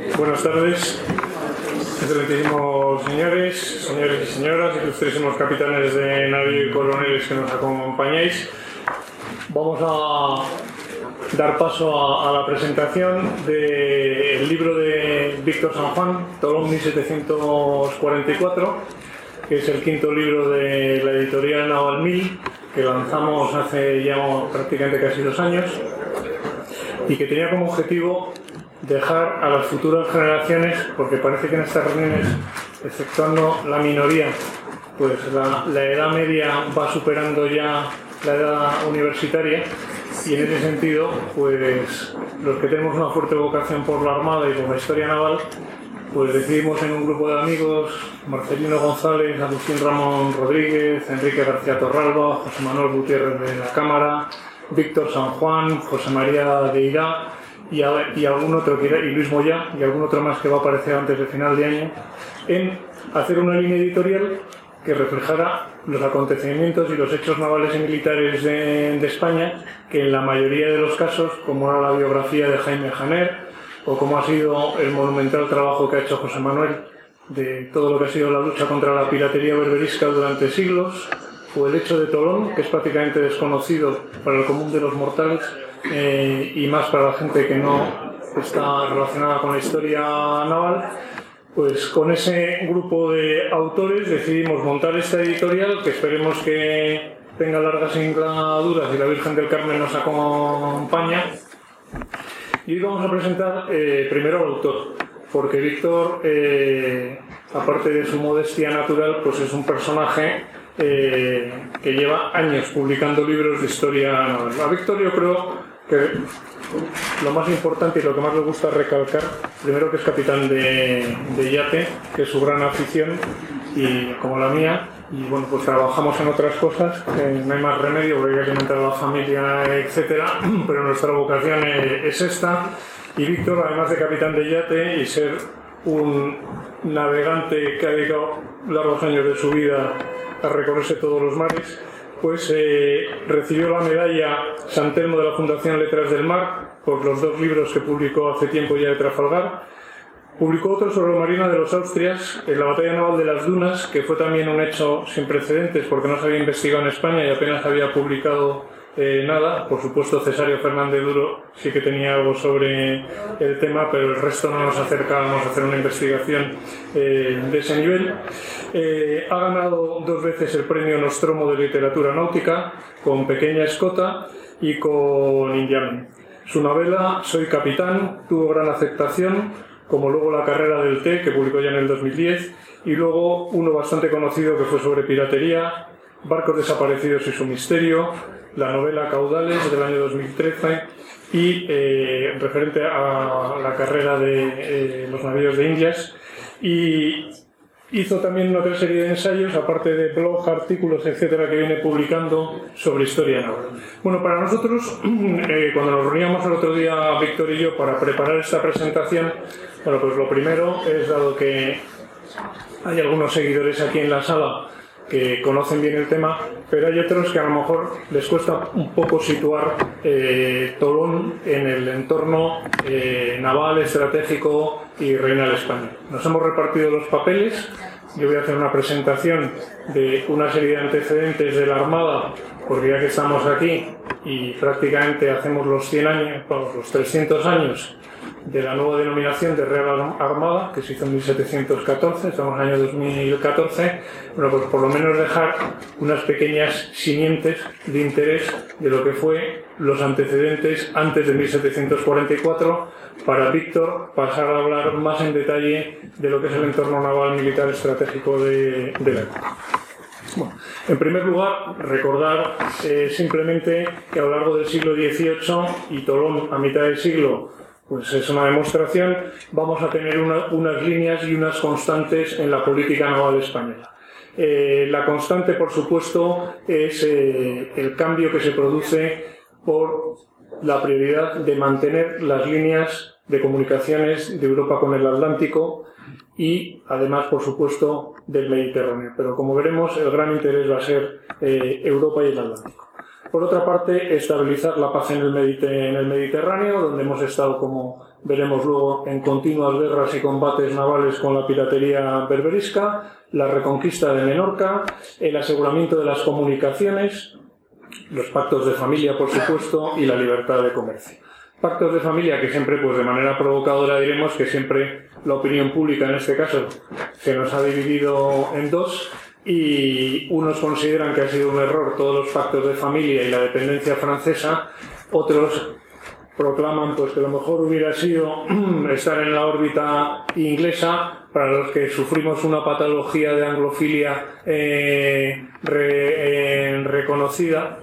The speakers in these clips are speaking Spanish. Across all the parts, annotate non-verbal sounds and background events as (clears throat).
Buenas tardes, excelentísimos señores, señores y señoras, ilustrísimos capitanes de navío y coroneles que nos acompañáis. Vamos a dar paso a, la presentación del libro de Víctor San Juan, Tolón 1744, que es el quinto libro de la editorial Naval Mil, que lanzamos hace ya prácticamente casi dos años y que tenía como objetivo dejar a las futuras generaciones, porque parece que en estas reuniones, exceptuando la minoría, pues la, edad media va superando ya la edad universitaria y en ese sentido, pues los que tenemos una fuerte vocación por la Armada y por la historia naval, pues decidimos en un grupo de amigos, Marcelino González, Agustín Ramón Rodríguez, Enrique García Torralba, José Manuel Gutiérrez de la Cámara, Víctor San Juan, José María de Irá y, y algún otro y Luis Moya y algún otro más que va a aparecer antes del final de año, en hacer una línea editorial que reflejara los acontecimientos y los hechos navales y militares de, España, que en la mayoría de los casos, como era la biografía de Jaime Janer, o como ha sido el monumental trabajo que ha hecho José Manuel de todo lo que ha sido la lucha contra la piratería berberisca durante siglos, o el hecho de Tolón, que es prácticamente desconocido para el común de los mortales eh, y más para la gente que no está relacionada con la historia naval, pues con ese grupo de autores decidimos montar esta editorial que esperemos que tenga largas singladuras y la Virgen del Carmen nos acompaña. Y hoy vamos a presentar eh, primero al autor, porque Víctor, eh, aparte de su modestia natural, pues es un personaje eh, que lleva años publicando libros de historia naval. A Víctor yo creo lo más importante y lo que más le gusta recalcar, primero que es capitán de, yate, que es su gran afición, y como la mía, y bueno, pues trabajamos en otras cosas, no hay más remedio porque hay que alimentar a la familia, etcétera, (clears throat) pero nuestra vocación es esta. Y Víctor, además de capitán de yate y ser un navegante que ha dedicado largos años de su vida a recorrerse todos los mares, pues eh, recibió la medalla San Telmo de la Fundación Letras del Mar por los dos libros que publicó hace tiempo ya de Trafalgar. Publicó otro sobre la Marina de los Austrias, en la Batalla Naval de las Dunas, que fue también un hecho sin precedentes porque no se había investigado en España y apenas había publicado eh, nada. Por supuesto, Cesario Fernández Duro sí que tenía algo sobre el tema, pero el resto no nos acercábamos a hacer una investigación eh, de ese nivel. Eh, ha ganado dos veces el premio Nostromo de Literatura Náutica con Pequeña Escota y con Indiamen. Su novela Soy Capitán tuvo gran aceptación, como luego La carrera del té, que publicó ya en el 2010, y luego uno bastante conocido que fue sobre piratería, Barcos desaparecidos y su misterio, la novela Caudales del año 2013 y eh, referente a la carrera de eh, los navíos de Indias. Y hizo también otra serie de ensayos, aparte de blog, artículos, etcétera, que viene publicando sobre historia naval. Bueno, para nosotros, (clears throat) eh, cuando nos reuníamos el otro día, Víctor y yo, para preparar esta presentación, bueno, pues lo primero es, dado que hay algunos seguidores aquí en la sala, que conocen bien el tema, pero hay otros que a lo mejor les cuesta un poco situar eh, Tolón en el entorno eh, naval, estratégico y reinal español. Nos hemos repartido los papeles. Yo voy a hacer una presentación de una serie de antecedentes de la Armada, porque ya que estamos aquí y prácticamente hacemos los 100 años, los 300 años de la nueva denominación de Real Armada, que se hizo en 1714, estamos en el año 2014, bueno, pues por lo menos dejar unas pequeñas simientes de interés de lo que fue los antecedentes antes de 1744, para Víctor pasar a hablar más en detalle de lo que es el entorno naval militar estratégico de, la época. En primer lugar, recordar eh, simplemente que a lo largo del siglo XVIII y Tolón a mitad del siglo pues es una demostración, vamos a tener unas líneas y unas constantes en la política naval española. Eh, la constante, por supuesto, es eh, el cambio que se produce por la prioridad de mantener las líneas de comunicaciones de Europa con el Atlántico y, además, por supuesto, del Mediterráneo. Pero, como veremos, el gran interés va a ser eh, Europa y el Atlántico. Por otra parte, estabilizar la paz en el, Mediterráneo, donde hemos estado como veremos luego en continuas guerras y combates navales con la piratería berberisca, la reconquista de Menorca, el aseguramiento de las comunicaciones, los pactos de familia, por supuesto, y la libertad de comercio. Pactos de familia que siempre, pues de manera provocadora diremos que siempre la opinión pública en este caso se nos ha dividido en dos y unos consideran que ha sido un error todos los pactos de familia y la dependencia francesa, otros proclaman pues que lo mejor hubiera sido (clears throat) estar en la órbita inglesa para los que sufrimos una patología de anglofilia eh, eh, reconocida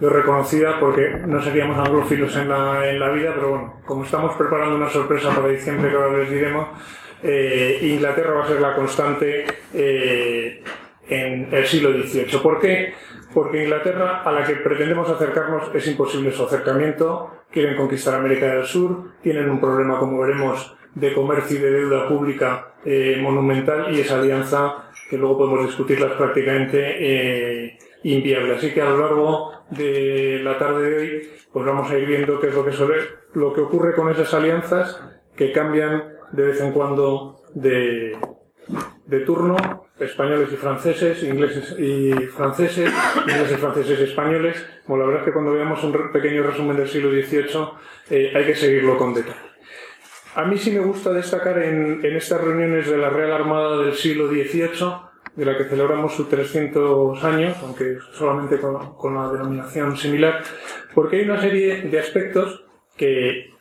lo reconocida porque no seríamos anglofilos en la, en la vida, pero bueno, como estamos preparando una sorpresa para diciembre que ahora les diremos, eh, Inglaterra va a ser la constante eh, en el siglo XVIII. ¿Por qué? Porque Inglaterra, a la que pretendemos acercarnos, es imposible su acercamiento. Quieren conquistar América del Sur, tienen un problema, como veremos, de comercio y de deuda pública eh, monumental y esa alianza, que luego podemos discutirlas prácticamente, inviable. Así que a lo largo de la tarde de hoy, pues vamos a ir viendo qué es lo que, suele, lo que ocurre con esas alianzas que cambian de vez en cuando de, de turno, españoles y franceses, ingleses y franceses, ingleses, franceses y españoles. Bueno, la verdad es que cuando veamos un pequeño resumen del siglo XVIII eh, hay que seguirlo con detalle. A mí sí me gusta destacar en, en estas reuniones de la Real Armada del siglo XVIII de la que celebramos sus 300 años, aunque solamente con, la denominación similar, porque hay una serie de aspectos que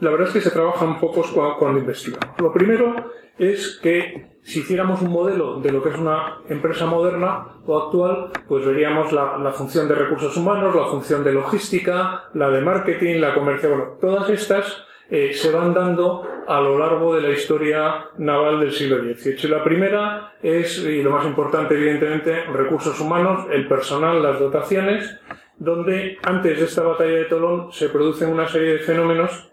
la verdad es que se trabajan pocos cuando, investigamos. Lo primero es que si hiciéramos un modelo de lo que es una empresa moderna o actual, pues veríamos la, la, función de recursos humanos, la función de logística, la de marketing, la comercio, bueno, todas estas eh, se van dando a lo largo de la historia naval del siglo XVIII. La primera es, y lo más importante evidentemente, recursos humanos, el personal, las dotaciones, donde antes de esta batalla de Tolón se producen una serie de fenómenos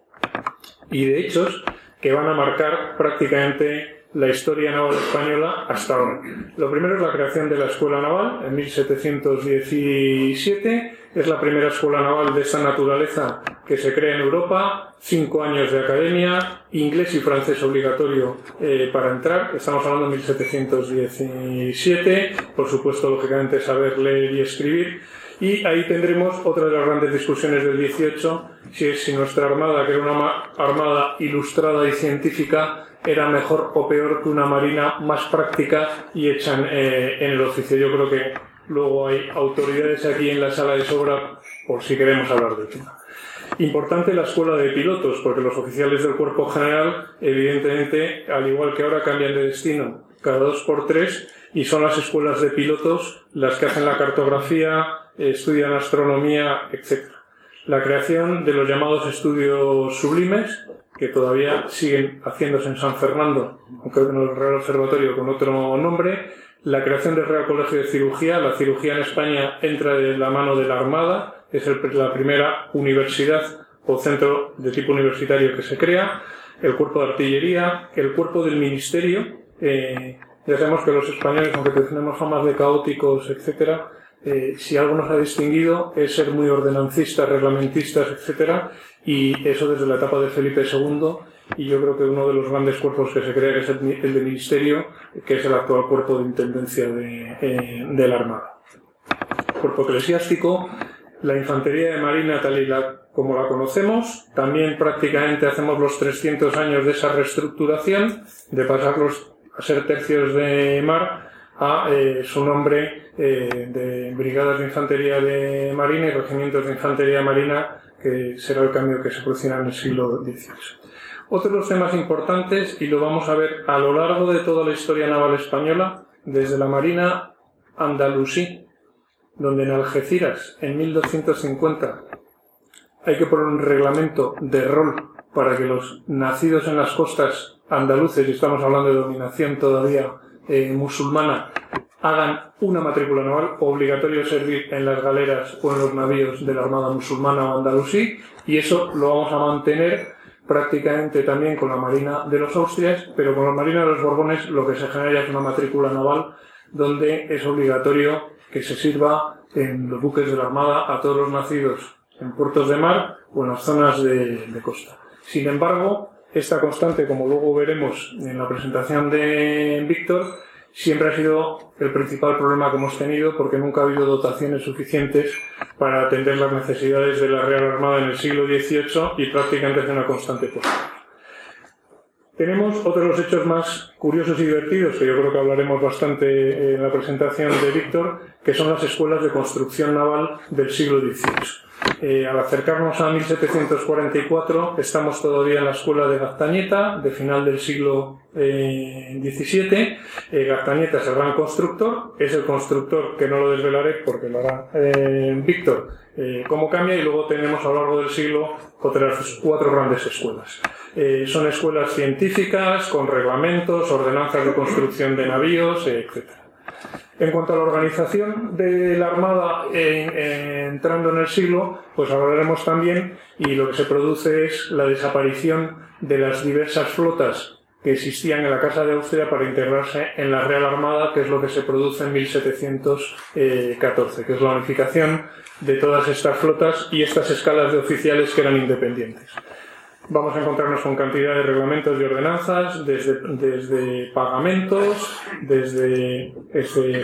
y de hechos que van a marcar prácticamente la historia naval española hasta ahora. Lo primero es la creación de la Escuela Naval en 1717. Es la primera escuela naval de esta naturaleza que se crea en Europa. Cinco años de academia, inglés y francés obligatorio eh, para entrar. Estamos hablando de 1717. Por supuesto, lógicamente, saber leer y escribir. Y ahí tendremos otra de las grandes discusiones del 18, si es si nuestra armada, que era una armada ilustrada y científica, era mejor o peor que una marina más práctica y hecha en, eh, el oficio. Yo creo que luego hay autoridades aquí en la sala de sobra por si queremos hablar del tema. Importante la escuela de pilotos, porque los oficiales del cuerpo general, evidentemente, al igual que ahora, cambian de destino cada dos por tres y son las escuelas de pilotos las que hacen la cartografía, estudian astronomía, etc. La creación de los llamados estudios sublimes, que todavía siguen haciéndose en San Fernando, aunque en el Real Observatorio con otro nombre, la creación del Real Colegio de Cirugía, la cirugía en España entra de la mano de la Armada, es la primera universidad o centro de tipo universitario que se crea, el cuerpo de artillería, el cuerpo del ministerio, eh, ya sabemos que los españoles, aunque tenemos famas de caóticos, etcétera, eh, si algo nos ha distinguido es ser muy ordenancistas, reglamentistas, etcétera, y eso desde la etapa de Felipe II, y yo creo que uno de los grandes cuerpos que se crea es el, de ministerio, que es el actual cuerpo de intendencia de, eh, de la Armada. Cuerpo eclesiástico, la infantería de marina tal y la, como la conocemos, también prácticamente hacemos los 300 años de esa reestructuración, de pasarlos a ser tercios de mar, a eh, su nombre eh, de Brigadas de Infantería de Marina y Regimientos de Infantería Marina, que será el cambio que se producirá en el siglo XVIII. Otro de los temas importantes, y lo vamos a ver a lo largo de toda la historia naval española, desde la Marina andalusí, donde en Algeciras, en 1250, hay que poner un reglamento de rol para que los nacidos en las costas andaluces, y estamos hablando de dominación todavía eh, musulmana hagan una matrícula naval, obligatorio servir en las galeras o en los navíos de la Armada musulmana o andalusí, y eso lo vamos a mantener prácticamente también con la Marina de los Austrias, pero con la Marina de los Borbones lo que se genera es una matrícula naval donde es obligatorio que se sirva en los buques de la Armada a todos los nacidos en puertos de mar o en las zonas de costa. Sin embargo, esta constante, como luego veremos en la presentación de Víctor, siempre ha sido el principal problema que hemos tenido porque nunca ha habido dotaciones suficientes para atender las necesidades de la Real Armada en el siglo XVIII y prácticamente es una constante posible. Tenemos otros hechos más curiosos y divertidos, que yo creo que hablaremos bastante en la presentación de Víctor, que son las escuelas de construcción naval del siglo XVIII. Eh, al acercarnos a 1744, estamos todavía en la escuela de Gaztañeta, de final del siglo XVII. Eh, Gaztañeta es el gran constructor, es el constructor que no lo desvelaré porque lo hará eh, Víctor, cómo cambia, y luego tenemos a lo largo del siglo otras cuatro grandes escuelas. son escuelas científicas, con reglamentos, ordenanzas de construcción de navíos, etc. En cuanto a la organización de la Armada entrando en el siglo, pues hablaremos también y lo que se produce es la desaparición de las diversas flotas que existían en la Casa de Austria para integrarse en la Real Armada, que es lo que se produce en 1714, que es la unificación de todas estas flotas y estas escalas de oficiales que eran independientes. Vamos a encontrarnos con cantidad de reglamentos y ordenanzas, desde, desde pagamentos, desde,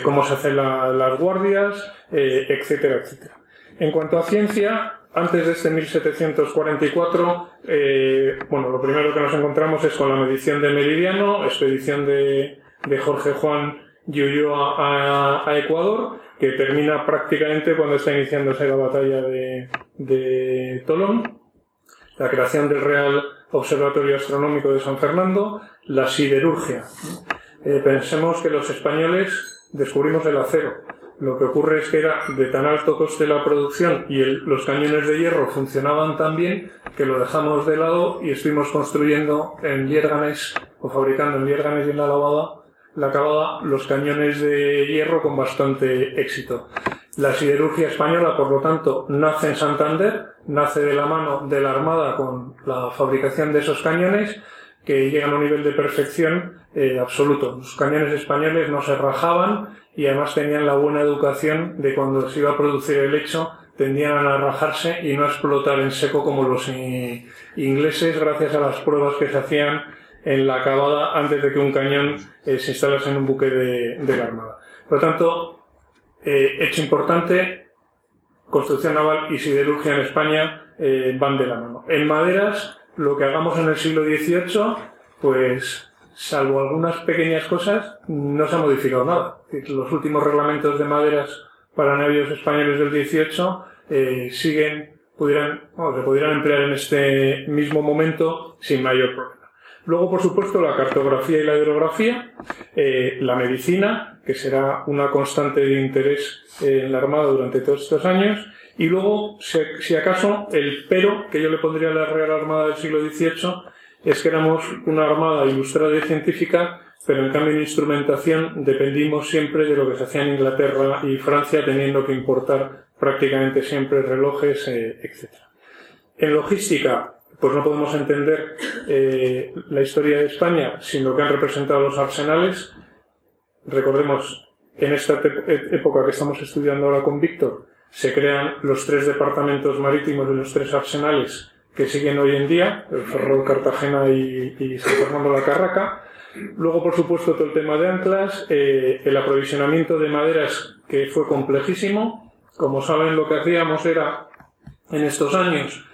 cómo se hacen las guardias, eh, etcétera, etcétera. En cuanto a ciencia, antes de este 1744, eh, bueno, lo primero que nos encontramos es con la medición de Meridiano, expedición de, de Jorge Juan Yuyo a, a, Ecuador, que termina prácticamente cuando está iniciándose la batalla de, de Tolón la creación del Real Observatorio Astronómico de San Fernando, la siderurgia. Eh, pensemos que los españoles descubrimos el acero. Lo que ocurre es que era de tan alto coste la producción y los cañones de hierro funcionaban tan bien que lo dejamos de lado y estuvimos construyendo en Liérganes o fabricando en Liérganes y en la lavada, la cavada, los cañones de hierro con bastante éxito. La siderurgia española, por lo tanto, nace en Santander, nace de la mano de la Armada con la fabricación de esos cañones que llegan a un nivel de perfección eh, absoluto. Los cañones españoles no se rajaban y además tenían la buena educación de cuando se iba a producir el hecho tendían a rajarse y no explotar en seco como los ingleses gracias a las pruebas que se hacían en la acabada antes de que un cañón eh, se instalase en un buque de, de la Armada. Por lo tanto, eh, hecho importante, construcción naval y siderurgia en España eh, van de la mano. En maderas, lo que hagamos en el siglo XVIII, pues salvo algunas pequeñas cosas, no se ha modificado nada. Los últimos reglamentos de maderas para navíos españoles del XVIII eh, siguen, pudieran, se pudieran emplear en este mismo momento sin mayor problema. Luego, por supuesto, la cartografía y la hidrografía, eh, la medicina, que será una constante de interés en la Armada durante todos estos años, y luego, si, acaso, el pero que yo le pondría a la Real Armada del siglo XVIII es que éramos una armada ilustrada y científica, pero en cambio en instrumentación dependimos siempre de lo que se hacía en Inglaterra y Francia, teniendo que importar prácticamente siempre relojes, eh, etc. En logística, pues no podemos entender eh, la historia de España sin lo que han representado los arsenales. Recordemos en esta época que estamos estudiando ahora con Víctor, se crean los tres departamentos marítimos de los tres arsenales que siguen hoy en día, el Ferrol, Cartagena y, San Fernando la Carraca. Luego, por supuesto, todo el tema de anclas, eh, el aprovisionamiento de maderas que fue complejísimo. Como saben, lo que hacíamos era, en estos años,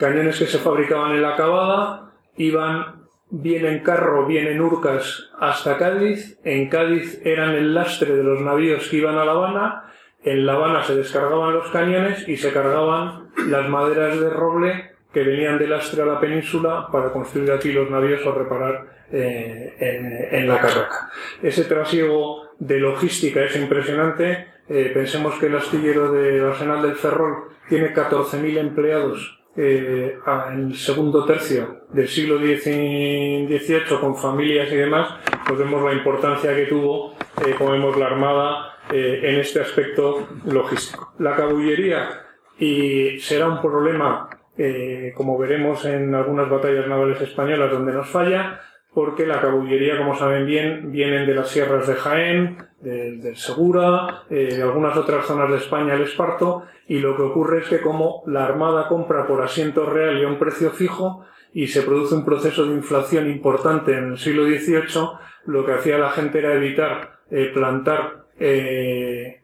cañones que se fabricaban en la acabada, iban bien en carro, bien en urcas hasta Cádiz. En Cádiz eran el lastre de los navíos que iban a La Habana. En La Habana se descargaban los cañones y se cargaban las maderas de roble que venían de lastre a la península para construir aquí los navíos o reparar eh, en, la carraca. Ese trasiego de logística es impresionante. Eh, pensemos que el astillero del Arsenal del Ferrol tiene 14.000 empleados eh, en el segundo tercio del siglo XVIII con familias y demás, pues vemos la importancia que tuvo, eh, vemos, la Armada eh, en este aspecto logístico. La cabullería y será un problema, eh, como veremos en algunas batallas navales españolas donde nos falla, porque la cabullería, como saben bien, vienen de las sierras de Jaén, del Segura, eh, algunas otras zonas de España, el Esparto, y lo que ocurre es que como la Armada compra por asiento real y a un precio fijo, y se produce un proceso de inflación importante en el siglo XVIII, lo que hacía la gente era evitar eh, plantar eh,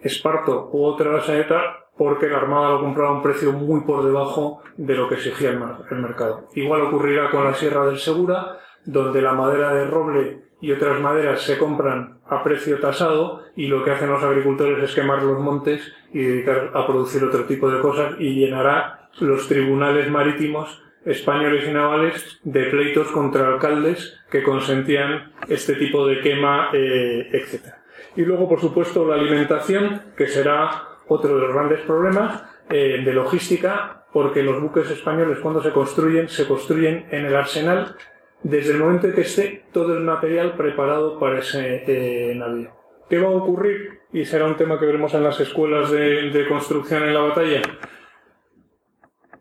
esparto u otra basaneta porque la Armada lo compraba a un precio muy por debajo de lo que exigía el, mercado. Igual ocurrirá con la Sierra del Segura, donde la madera de roble y otras maderas se compran a precio tasado y lo que hacen los agricultores es quemar los montes y dedicar a producir otro tipo de cosas y llenará los tribunales marítimos españoles y navales de pleitos contra alcaldes que consentían este tipo de quema, eh, etc. Y luego, por supuesto, la alimentación, que será otro de los grandes problemas eh, de logística, porque los buques españoles cuando se construyen, se construyen en el arsenal desde el momento en que esté todo el material preparado para ese eh, navío. ¿Qué va a ocurrir? Y será un tema que veremos en las escuelas de construcción en la batalla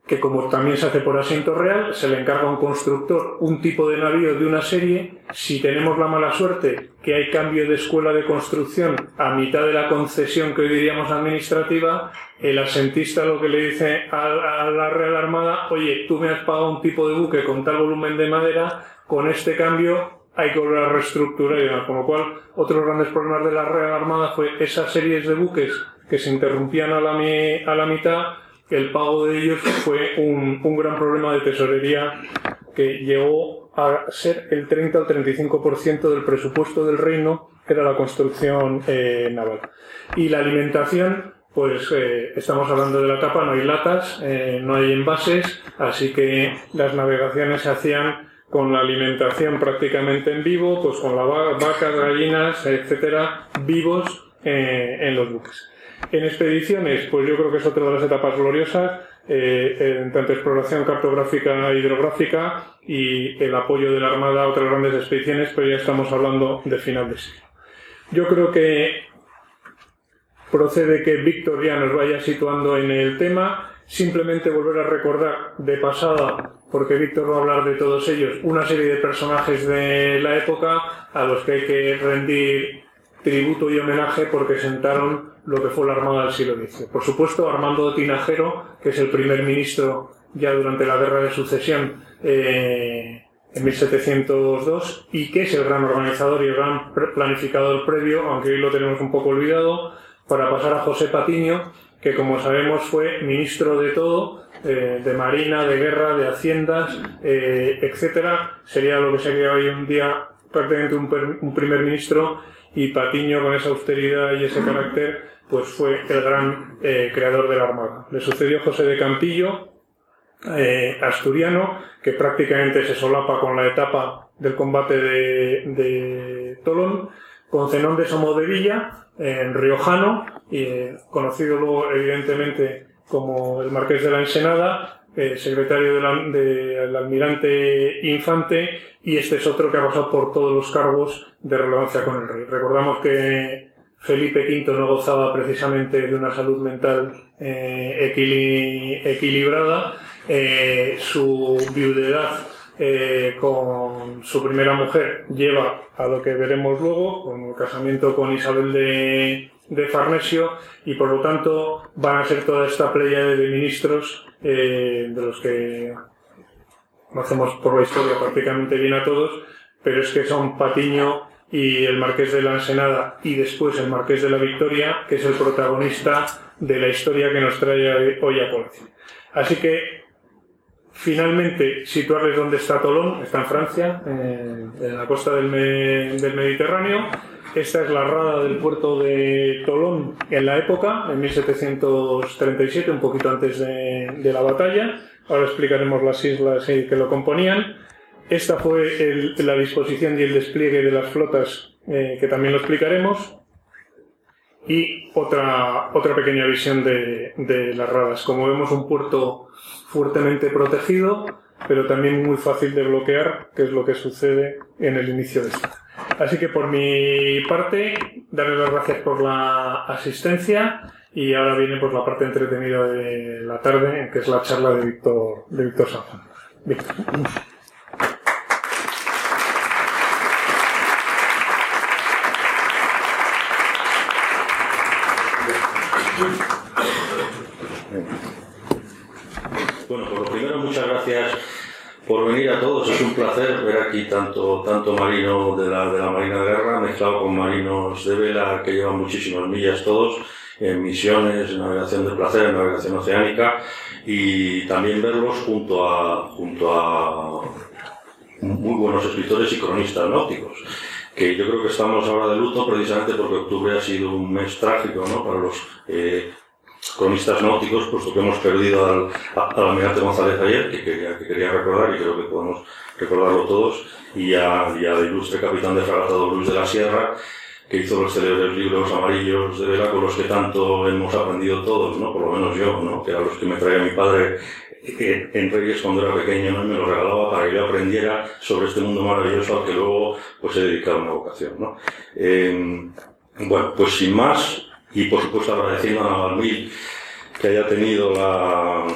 que como también se hace por asiento real, se le encarga a un constructor un tipo de navío de una serie. Si tenemos la mala suerte que hay cambio de escuela de construcción a mitad de la concesión que hoy diríamos administrativa, el asentista lo que le dice a, la Real Armada, oye, tú me has pagado un tipo de buque con tal volumen de madera, con este cambio hay que volver a reestructurar y demás. Con lo cual, otros grandes problemas de la Real Armada fue esas series de buques que se interrumpían a la, a la mitad el pago de ellos fue un, un gran problema de tesorería que llegó a ser el 30 al 35% del presupuesto del reino era la construcción eh, naval. Y la alimentación, pues eh, estamos hablando de la tapa, no hay latas, eh, no hay envases, así que las navegaciones se hacían con la alimentación prácticamente en vivo, pues con las vacas, gallinas, etcétera, vivos en los buques. En expediciones, pues yo creo que es otra de las etapas gloriosas, eh, en tanto exploración cartográfica e hidrográfica y el apoyo de la Armada a otras grandes expediciones, pero ya estamos hablando de final de siglo. Yo creo que procede que Víctor ya nos vaya situando en el tema, simplemente volver a recordar de pasada, porque Víctor va a hablar de todos ellos, una serie de personajes de la época a los que hay que rendir tributo y homenaje porque sentaron lo que fue la Armada del siglo XX. Por supuesto, Armando Tinajero, que es el primer ministro ya durante la Guerra de Sucesión eh, en 1702 y que es el gran organizador y el gran planificador previo, aunque hoy lo tenemos un poco olvidado, para pasar a José Patiño, que como sabemos fue ministro de todo, eh, de Marina, de Guerra, de Haciendas, eh, etcétera. Sería lo que sería hoy un día prácticamente un, primer ministro y Patiño con esa austeridad y ese carácter pues fue el gran eh, creador de la Armada. Le sucedió José de Campillo, eh, asturiano, que prácticamente se solapa con la etapa del combate de, Tolón, con Zenón de Somodevilla, en Riojano, eh, conocido luego evidentemente como el Marqués de la Ensenada, secretario del almirante Infante, y este es otro que ha pasado por todos los cargos de relevancia con el rey. Recordamos que Felipe V no gozaba precisamente de una salud mental eh, equilibrada. Eh, su viudedad eh, su primera mujer lleva a lo que veremos luego, con el casamiento con Isabel de, de Farnesio, y por lo tanto van a ser toda esta playa de ministros de los que conocemos por la historia prácticamente bien a todos, pero es que son Patiño, y el Marqués de la Ensenada y después el Marqués de la Victoria, que es el protagonista de la historia que nos trae hoy a colación. Así que, finalmente, situarles dónde está Tolón, está en Francia, en la costa del, Mediterráneo. Esta es la rada del puerto de Tolón en la época, en 1737, un poquito antes de, de la batalla. Ahora explicaremos las islas que lo componían. Esta fue la disposición y el despliegue de las flotas, eh, que también lo explicaremos. Y otra, otra pequeña visión de, las radas. Como vemos, un puerto fuertemente protegido, pero también muy fácil de bloquear, que es lo que sucede en el inicio de esta. Así que por mi parte, darles las gracias por la asistencia y ahora viene por la parte entretenida de la tarde, que es la charla de Víctor, de Víctor Víctor. es un placer ver aquí tanto, tanto marino de la, de la Marina de Guerra mezclado con marinos de vela que llevan muchísimas millas todos en misiones, en navegación de placer, en navegación oceánica y también verlos junto a, junto a muy buenos escritores y cronistas náuticos que yo creo que estamos ahora de luto precisamente porque octubre ha sido un mes trágico ¿no? para los eh, cronistas náuticos, puesto que hemos perdido al, al almirante González ayer, que quería, que quería recordar y creo que podemos recordarlo todos, y, y al ilustre capitán de fragata Luis de la Sierra, que hizo los célebres libros amarillos de vela con los que tanto hemos aprendido todos, ¿no? por lo menos yo, ¿no? que eran los que me traía mi padre en Reyes cuando era pequeño ¿no? me lo regalaba para que yo aprendiera sobre este mundo maravilloso al que luego pues he dedicado una vocación. ¿no? Eh, bueno, pues sin más, y por supuesto agradeciendo a Navalmil que haya tenido la,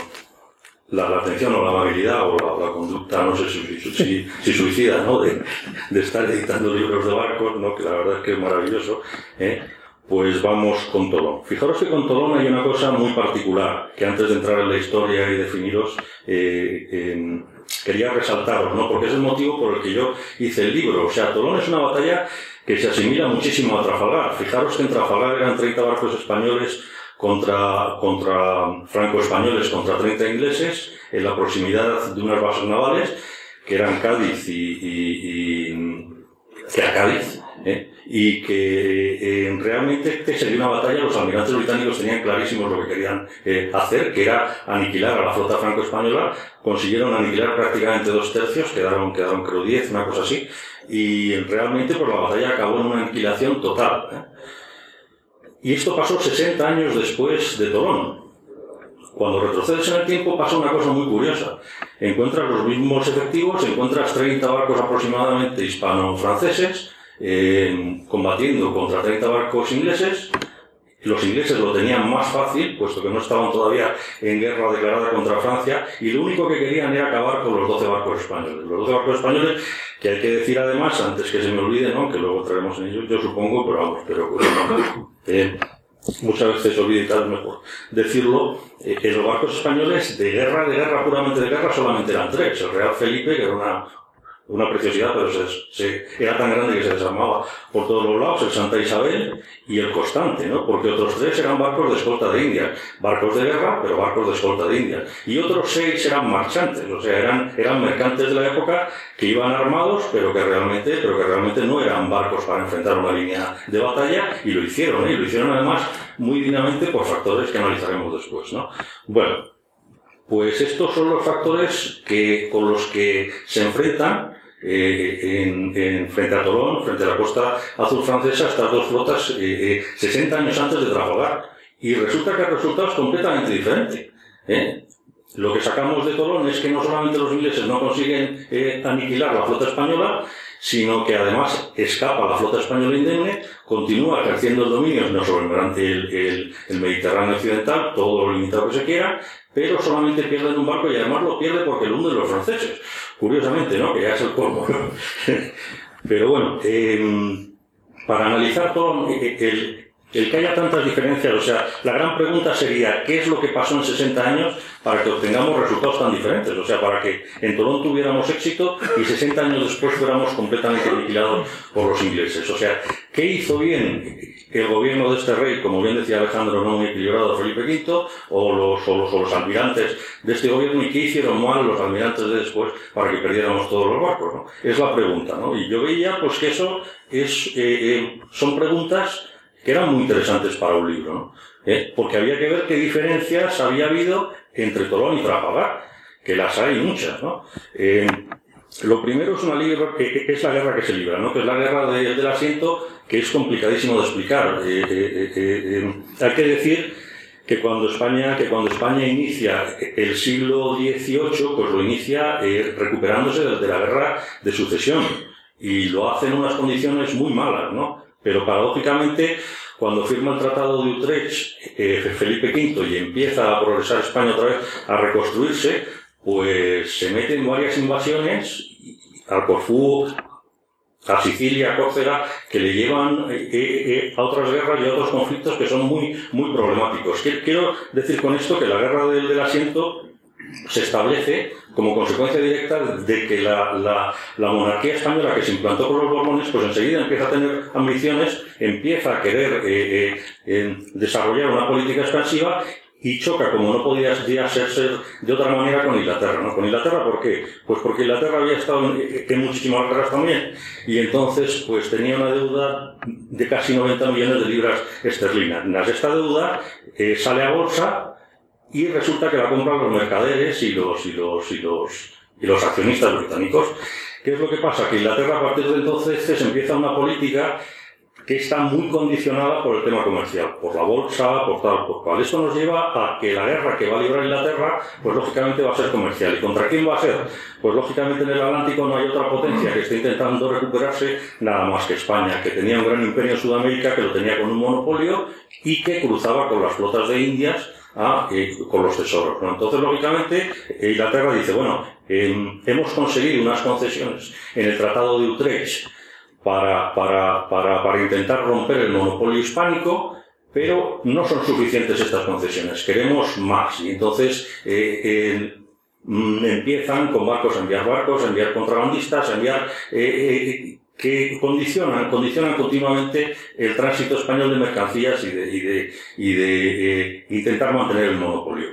la, atención o la amabilidad o la, conducta, no sé si, si, suicida, ¿no? De, de, estar editando libros de barcos, ¿no? Que la verdad es que es maravilloso, ¿eh? Pues vamos con Tolón. Fijaros que con Tolón hay una cosa muy particular, que antes de entrar en la historia y definiros, eh, quería resaltaros, ¿no? Porque es el motivo por el que yo hice el libro. O sea, Tolón es una batalla que se asimila muchísimo a Trafalgar. Fijaros que en Trafalgar eran 30 barcos españoles contra, contra franco-españoles, contra 30 ingleses, en la proximidad de unas bases navales, que eran Cádiz y, y, y que era Cádiz, ¿eh? y que eh, realmente sería una batalla, los almirantes británicos tenían clarísimos lo que querían eh, hacer, que era aniquilar a la flota franco-española, consiguieron aniquilar prácticamente dos tercios, quedaron, quedaron creo diez, una cosa así, y realmente por la batalla acabó en una aniquilación total. ¿eh? Y esto pasó 60 años después de Tolón. Cuando retrocedes en el tiempo pasa una cosa muy curiosa. Encuentras los mismos efectivos, encuentras 30 barcos aproximadamente hispano-franceses, eh, combatiendo contra 30 barcos ingleses. Los ingleses lo tenían más fácil, puesto que no estaban todavía en guerra declarada contra Francia, y lo único que querían era acabar con los 12 barcos españoles. Los 12 barcos españoles, que hay que decir además, antes que se me olvide, ¿no? que luego traeremos en ellos, yo supongo, pero vamos, pero pues, eh, muchas veces se olvida y tal, mejor decirlo, eh, que los barcos españoles de guerra, de guerra, puramente de guerra, solamente eran tres. El Real Felipe, que era una, una preciosidad, pero se, se, era tan grande que se desarmaba por todos los lados, el Santa Isabel y el Constante, ¿no? Porque otros tres eran barcos de escolta de Indias, barcos de guerra, pero barcos de escolta de Indias. Y otros seis eran marchantes, o sea, eran, eran mercantes de la época que iban armados, pero que realmente, pero que realmente no eran barcos para enfrentar una línea de batalla, y lo hicieron, ¿eh? y lo hicieron además muy dignamente por factores que analizaremos después, ¿no? Bueno, pues estos son los factores que, con los que se enfrentan eh, en, en, frente a Tolón, frente a la costa azul francesa, estas dos flotas eh, 60 eh, años antes de Trafalgar. Y resulta que el resultado es completamente diferente. ¿eh? Lo que sacamos de Tolón es que no solamente los ingleses no consiguen eh, aniquilar la flota española, sino que además escapa la flota española indemne, continúa creciendo el dominio no sobre el, el, Mediterráneo occidental, todo lo limitado que se quiera, pero solamente pierde un barco y además lo pierde porque lo hunden los franceses. Curiosamente, ¿no? Que ya es el colmo, ¿no? (laughs) Pero bueno, eh, para analizar todo el, el que haya tantas diferencias, o sea, la gran pregunta sería, ¿qué es lo que pasó en 60 años para que obtengamos resultados tan diferentes? O sea, para que en Tolón tuviéramos éxito y 60 años después fuéramos completamente aniquilados por los ingleses. O sea, ¿qué hizo bien el gobierno de este rey, como bien decía Alejandro, no muy equilibrado, Felipe V, o los, o los, o los almirantes de este gobierno, y qué hicieron mal los almirantes de después para que perdiéramos todos los barcos? ¿no? Es la pregunta, ¿no? Y yo veía, pues, que eso es, eh, eh, son preguntas que eran muy interesantes para un libro, ¿no? ¿Eh? Porque había que ver qué diferencias había habido entre Tolón y Trafalgar, que las hay muchas, ¿no? Eh, lo primero es una libra, que, es la guerra que se libra, ¿no? Que es la guerra de, del asiento, que es complicadísimo de explicar. Eh, eh, hay que decir que cuando España, que cuando España inicia el siglo XVIII, pues lo inicia recuperándose desde la guerra de sucesión. Y lo hace en unas condiciones muy malas, ¿no? Pero paradójicamente, cuando firma el Tratado de Utrecht eh, Felipe V y empieza a progresar España otra vez, a reconstruirse, pues se mete en varias invasiones al Corfú, a Sicilia, a Córcega, que le llevan eh, eh, a otras guerras y a otros conflictos que son muy, muy problemáticos. Quiero decir con esto que la guerra del asiento se establece como consecuencia directa de que la, la, monarquía española que se implantó con los Borbones, pues enseguida empieza a tener ambiciones, empieza a querer eh, eh, desarrollar una política expansiva y choca, como no podía ser, de otra manera, con Inglaterra. ¿no? ¿Con Inglaterra por qué? Pues porque Inglaterra había estado en, muchísimas guerras también y entonces pues tenía una deuda de casi 90 millones de libras esterlinas. Esta deuda eh, sale a bolsa y resulta que la compran los mercaderes y los, y los, y los, y los accionistas británicos. ¿Qué es lo que pasa? Que Inglaterra a partir de entonces se empieza una política que está muy condicionada por el tema comercial, por la bolsa, por tal, por cual. Esto nos lleva a que la guerra que va a librar Inglaterra, pues lógicamente va a ser comercial. ¿Y contra quién va a ser? Pues lógicamente en el Atlántico no hay otra potencia que esté intentando recuperarse nada más que España, que tenía un gran imperio en Sudamérica, que lo tenía con un monopolio y que cruzaba con las flotas de Indias con los tesoros. Entonces, lógicamente, Inglaterra dice, bueno, em, hemos conseguido unas concesiones en el Tratado de Utrecht para, para, para, para intentar romper el monopolio hispánico, pero no son suficientes estas concesiones, queremos más. Y entonces eh, mm, empiezan con barcos a enviar barcos, a enviar contrabandistas, a enviar... Eh, eh, que condicionan, condicionan continuamente el tránsito español de mercancías y de, y y de intentar mantener el monopolio.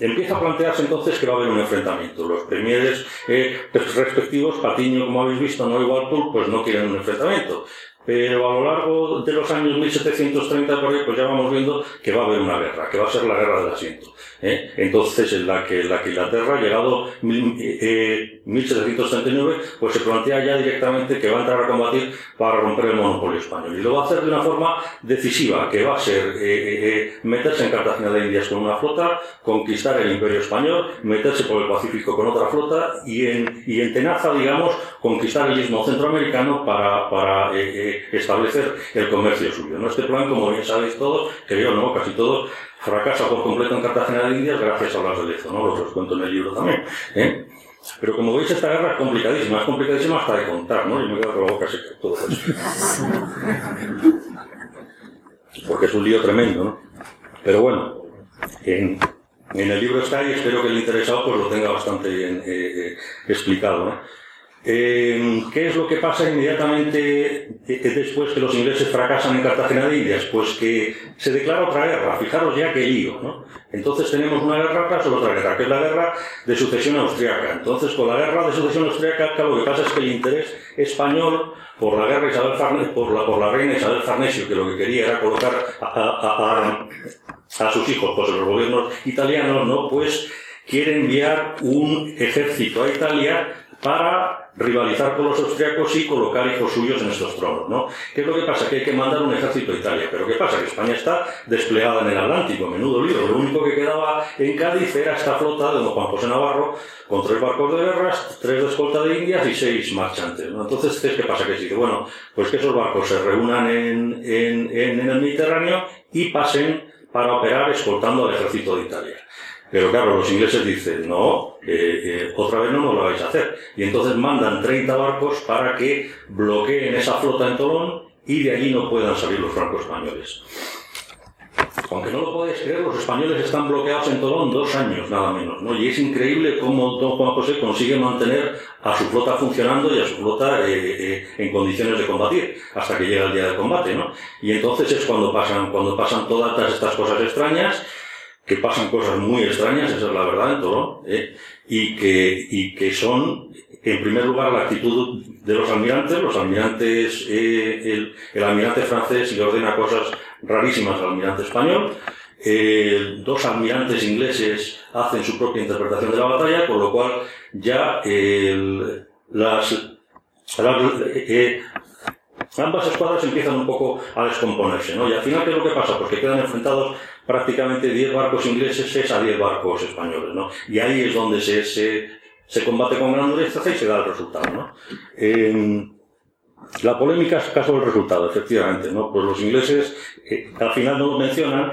Empieza a plantearse entonces que va a haber un enfrentamiento. Los premieres eh, respectivos, Patiño, como habéis visto, no igual tú, pues no quieren un enfrentamiento pero a lo largo de los años 1730 por ahí, pues ya vamos viendo que va a haber una guerra, que va a ser la guerra del asiento. ¿Eh? Entonces, en la que, la que Inglaterra, llegado eh, 1739, pues se plantea ya directamente que va a entrar a combatir para romper el monopolio español. Y lo va a hacer de una forma decisiva, que va a ser eh, eh, meterse en Cartagena de Indias con una flota, conquistar el imperio español, meterse por el Pacífico con otra flota y en, y en Tenaza, digamos, conquistar el istmo centroamericano para, para establecer el comercio suyo. ¿no? Este plan, como bien sabéis todos, yo no, casi todos, fracasa por completo en Cartagena de Indias gracias a las de Lezo, ¿no? Los, cuento en el libro también. ¿eh? Pero como veis, esta guerra es complicadísima, es complicadísima hasta de contar, ¿no? Yo me quedo con la boca seca todo eso. Porque es un lío tremendo, ¿no? Pero bueno, en, en el libro está y espero que el interesado pues lo tenga bastante bien eh, eh, explicado, ¿no? Eh, ¿Qué es lo que pasa inmediatamente después que los ingleses fracasan en Cartagena de Indias? Pues que se declara otra guerra. Fijaros ya qué lío, ¿no? Entonces tenemos una guerra tras otra guerra, que es la guerra de sucesión austriaca. Entonces, con la guerra de sucesión austriaca, lo que pasa es que el interés español por la guerra Isabel por la, por la reina Isabel Farnesio, que lo que quería era colocar a, a, a, a sus hijos pues, los gobiernos italianos, ¿no? Pues quiere enviar un ejército a Italia para rivalizar con los austriacos y colocar hijos suyos en estos tronos, ¿no? ¿Qué es lo que pasa? Que hay que mandar un ejército a Italia. Pero ¿qué pasa? Que España está desplegada en el Atlántico, menudo lío. Lo único que quedaba en Cádiz era esta flota de don Juan José Navarro con tres barcos de guerras, tres de escolta de Indias y seis marchantes, ¿no? Entonces, ¿qué pasa? Que dice, bueno, pues que esos barcos se reúnan en, en, en el Mediterráneo y pasen para operar escoltando al ejército de Italia. Pero claro, los ingleses dicen, no, eh, eh, otra vez no nos lo vais a hacer. Y entonces mandan 30 barcos para que bloqueen esa flota en Tolón y de allí no puedan salir los francos españoles. Aunque no lo podéis creer, los españoles están bloqueados en Tolón dos años, nada menos, ¿no? Y es increíble cómo don Juan José consigue mantener a su flota funcionando y a su flota eh, en condiciones de combatir, hasta que llega el día del combate, ¿no? Y entonces es cuando pasan, cuando pasan todas estas cosas extrañas, que pasan cosas muy extrañas, esa es la verdad en todo, ¿eh? y, que, y que son, en primer lugar, la actitud de los almirantes. Los almirantes, eh, el, almirante francés le ordena cosas rarísimas al almirante español. Dos almirantes ingleses hacen su propia interpretación de la batalla, con lo cual ya las, eh, ambas escuadras empiezan un poco a descomponerse, ¿no? Y al final, ¿qué es lo que pasa? Porque quedan enfrentados prácticamente 10 barcos ingleses a 10 barcos españoles, ¿no? Y ahí es donde se, se, se combate con gran dureza y se da el resultado, ¿no? La polémica es caso del resultado, efectivamente, ¿no? Pues los ingleses, eh, al final no lo mencionan,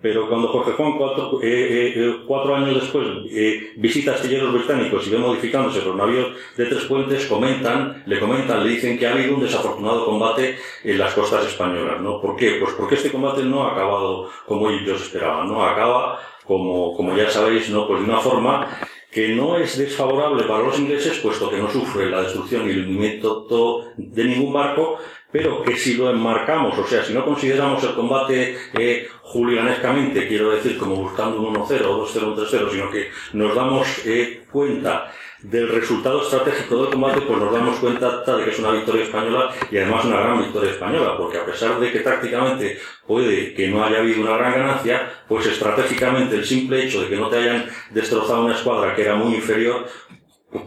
pero cuando Jorge Juan, cuatro, eh, eh, cuatro años después, eh, visita astilleros británicos y ve modificándose los navíos de Tres Puentes, comentan, le comentan, le dicen que ha habido un desafortunado combate en las costas españolas, ¿no? ¿Por qué? Pues porque este combate no ha acabado como ellos esperaban, ¿no? Acaba, como, como ya sabéis, ¿no? Pues de una forma que no es desfavorable para los ingleses, puesto que no sufre la destrucción y el hundimiento de ningún barco, pero que si lo enmarcamos, o sea, si no consideramos el combate eh, julianescamente, quiero decir, como buscando un 1-0 o 2-0 un 3-0, sino que nos damos eh, cuenta del resultado estratégico del combate, pues nos damos cuenta de que es una victoria española y además una gran victoria española, porque a pesar de que tácticamente puede que no haya habido una gran ganancia, pues estratégicamente el simple hecho de que no te hayan destrozado una escuadra que era muy inferior,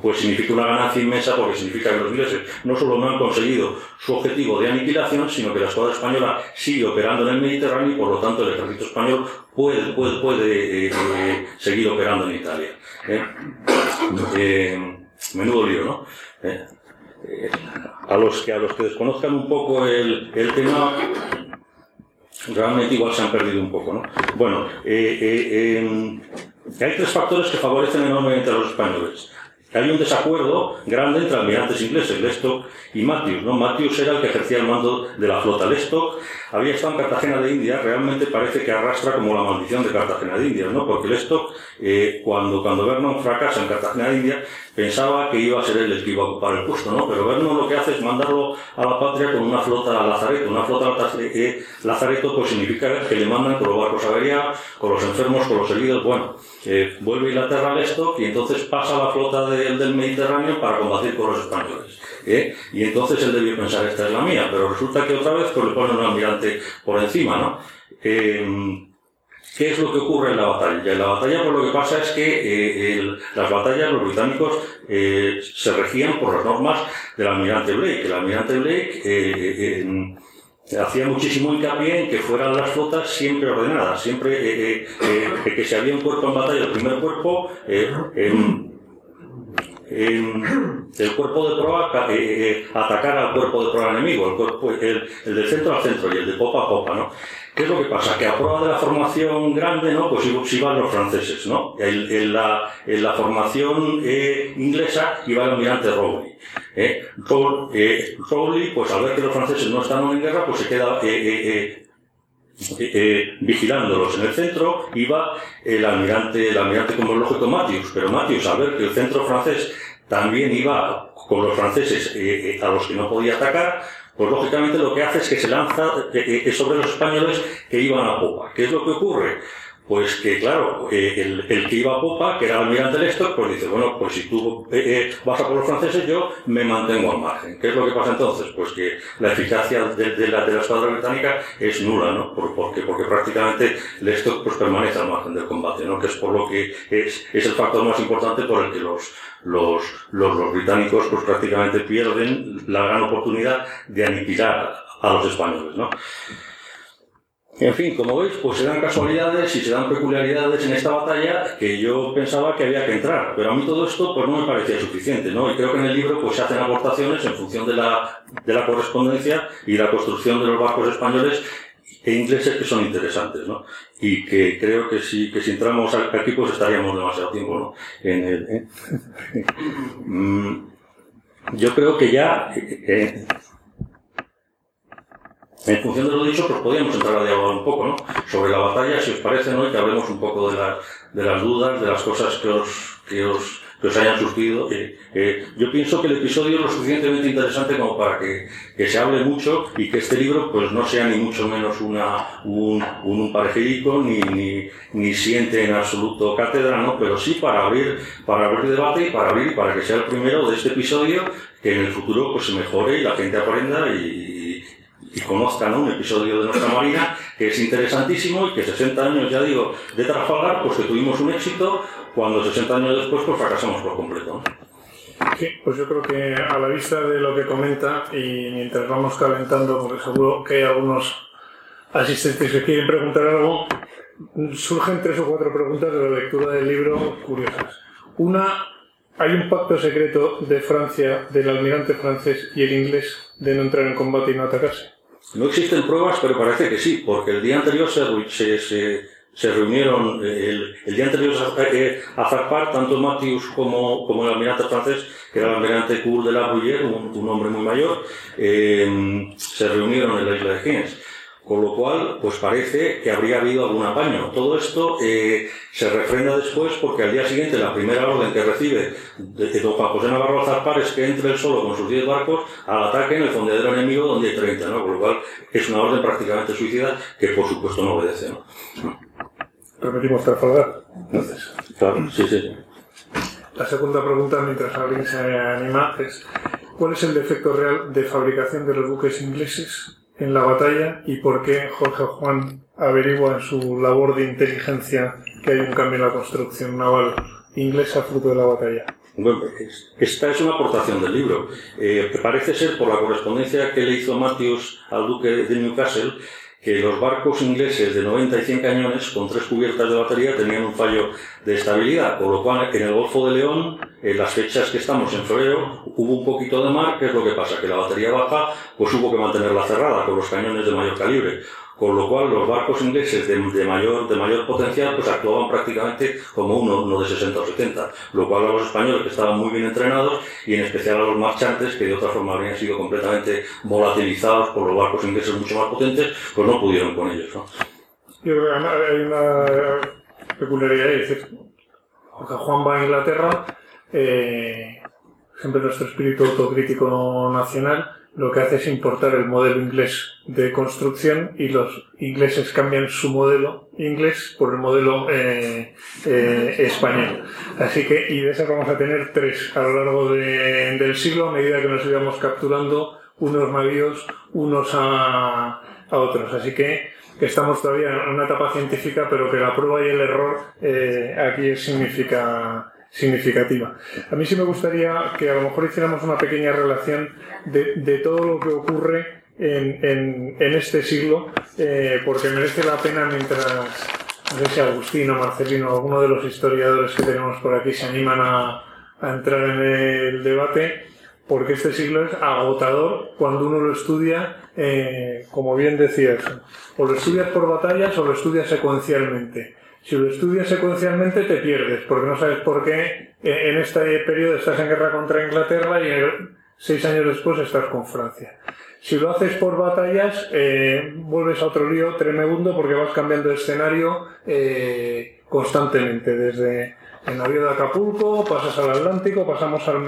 pues significa una ganancia inmensa porque significa que los ingleses no solo no han conseguido su objetivo de aniquilación, sino que la escuadra española sigue operando en el Mediterráneo y por lo tanto el ejército español puede, puede, puede eh, eh, seguir operando en Italia. ¿eh? menudo lío, ¿no? a los que a los que desconozcan un poco el, el tema realmente igual se han perdido un poco, ¿no? Bueno, hay tres factores que favorecen enormemente a los españoles hay un desacuerdo grande entre almirantes ingleses, Lestock y Matthews. ¿no? Matthews era el que ejercía el mando de la flota. Lestock había estado en Cartagena de India, realmente parece que arrastra como la maldición de Cartagena de India, ¿no? porque Lestock, eh, cuando, cuando Vernon fracasa en Cartagena de India, pensaba que iba a ser él el que iba a ocupar el puesto, ¿no? pero Vernon lo que hace es mandarlo a la patria con una flota lazareto. Una flota eh, lazareto pues significa que le mandan con los barcos averiados, con los enfermos, con los heridos, bueno eh, vuelve a Inglaterra al esto y entonces pasa la flota del Mediterráneo para combatir con los españoles. ¿Eh? Y entonces él debió pensar, esta es la mía, pero resulta que otra vez pues, le ponen un almirante por encima, ¿no? Eh, ¿Qué es lo que ocurre en la batalla? En la batalla, pues lo que pasa es que eh, las batallas, los británicos eh, se regían por las normas del almirante Blake. El almirante Blake hacía muchísimo hincapié en que fueran las flotas siempre ordenadas, siempre que si había un cuerpo en batalla, el primer cuerpo, eh, el cuerpo de proa eh, atacar al cuerpo de proa enemigo, el, cuerpo, el, el, del centro al centro y el de popa a popa, ¿no? ¿Qué es lo que pasa? Que a prueba de la formación grande, ¿no? Pues iban los franceses, ¿no? En, la, en la, formación eh, inglesa iba el almirante Rowley. ¿eh? eh, Rowley, pues al ver que los franceses no estaban en guerra, pues se queda eh, eh, vigilándolos. En el centro iba el almirante, el almirante como el lógico Matthews, pero Matthews al ver que el centro francés también iba con los franceses a los que no podía atacar, pues lógicamente lo que hace es que se lanza eh, eh, sobre los españoles que iban a popa. ¿Qué es lo que ocurre? Pues que, claro, eh, el, que iba a popa, que era almirante Lester, pues dice, bueno, pues si tú vas a por los franceses, yo me mantengo al margen. ¿Qué es lo que pasa entonces? Pues que la eficacia de, la, de la escuadra británica es nula, ¿no? Por, porque, porque prácticamente Lester pues, permanece al margen del combate, ¿no? Que es por lo que es, es el factor más importante por el que los, los, los, los británicos pues prácticamente pierden la gran oportunidad de aniquilar a los españoles, ¿no? En fin, como veis, pues se dan casualidades y se dan peculiaridades en esta batalla que yo pensaba que había que entrar, pero a mí todo esto pues no me parecía suficiente, ¿no? Y creo que en el libro pues se hacen aportaciones en función de la, de la correspondencia y la construcción de los barcos españoles e ingleses que son interesantes, ¿no? Y que creo que si, que si entramos aquí pues estaríamos demasiado tiempo, ¿no? ¿eh? (laughs) Mm, yo creo que ya, eh, en función de lo dicho, pues podríamos entrar a dialogar un poco, ¿no? Sobre la batalla, si os parece, ¿no? Y que hablemos un poco de, la, de las dudas, de las cosas que os, que os, que os hayan surgido. Eh, eh, yo pienso que el episodio es lo suficientemente interesante como para que, que, se hable mucho y que este libro pues no sea ni mucho menos una, un, un, ni, ni, ni siente en absoluto cátedra, ¿no? pero sí para abrir, para abrir debate y para abrir, para que sea el primero de este episodio que en el futuro pues se mejore y la gente aprenda y, y conozcan un episodio de nuestra Marina que es interesantísimo y que 60 años, ya digo, de Trafalgar, pues que tuvimos un éxito, cuando 60 años después pues fracasamos por completo. Sí, pues yo creo que a la vista de lo que comenta y mientras vamos calentando, porque seguro que hay algunos asistentes que quieren preguntar algo, surgen tres o cuatro preguntas de la lectura del libro curiosas. Una, ¿hay un pacto secreto de Francia, del almirante francés y el inglés de no entrar en combate y no atacarse? No existen pruebas, pero parece que sí, porque el día anterior se, se, reunieron el, día anterior a, a zarpar, tanto Matthews como, el almirante francés, que era el almirante Cour de la Bruyère, un, hombre muy mayor, se reunieron en la isla de Gines. Con lo cual, pues parece que habría habido algún apaño. Todo esto eh, se refrenda después porque al día siguiente la primera orden que recibe de, don Juan José Navarro Zarpar es que entre él solo con sus 10 barcos al ataque en el fondeadero enemigo donde hay 30, ¿no? Con lo cual es una orden prácticamente suicida que por supuesto no obedece, ¿no? Repetimos Trafalgar, entonces. Claro, sí, sí. La segunda pregunta, mientras alguien se anima, es ¿cuál es el defecto real de fabricación de los buques ingleses en la batalla y por qué Jorge Juan averigua en su labor de inteligencia que hay un cambio en la construcción naval inglesa fruto de la batalla. Bueno, esta es una aportación del libro. Eh, parece ser, por la correspondencia que le hizo Matthews al duque de Newcastle, que los barcos ingleses de 90 y 100 cañones con tres cubiertas de batería tenían un fallo de estabilidad, por lo cual en el Golfo de León, en las fechas que estamos en febrero, hubo un poquito de mar, ¿qué es lo que pasa? Que la batería baja, pues hubo que mantenerla cerrada con los cañones de mayor calibre con lo cual los barcos ingleses de, mayor, de mayor potencial pues actuaban prácticamente como uno, uno de 60 o 70, lo cual a los españoles que estaban muy bien entrenados y en especial a los marchantes que de otra forma habrían sido completamente volatilizados por los barcos ingleses mucho más potentes, pues no pudieron con ellos. hay una peculiaridad, es decir, Juan va a Inglaterra, eh, siempre nuestro espíritu autocrítico nacional, lo que hace es importar el modelo inglés de construcción y los ingleses cambian su modelo inglés por el modelo eh, eh, español. Así que, y de esas vamos a tener tres a lo largo del siglo a medida que nos íbamos capturando unos navíos unos a, otros. Así que estamos todavía en una etapa científica, pero que la prueba y el error eh, aquí significa significativa. A mí sí me gustaría que a lo mejor hiciéramos una pequeña relación de, todo lo que ocurre en, este siglo, eh, porque merece la pena mientras, no sé si Agustino, Marcelino, alguno de los historiadores que tenemos por aquí se animan a, a entrar en el debate, porque este siglo es agotador cuando uno lo estudia, eh, como bien decías, o lo estudias por batallas o lo estudias secuencialmente. Si lo estudias secuencialmente te pierdes, porque no sabes por qué eh, en este periodo estás en guerra contra Inglaterra y seis años después estás con Francia. Si lo haces por batallas, eh, vuelves a otro lío tremendo porque vas cambiando de escenario eh, constantemente. Desde el navío de Acapulco, pasas al Atlántico, pasamos al,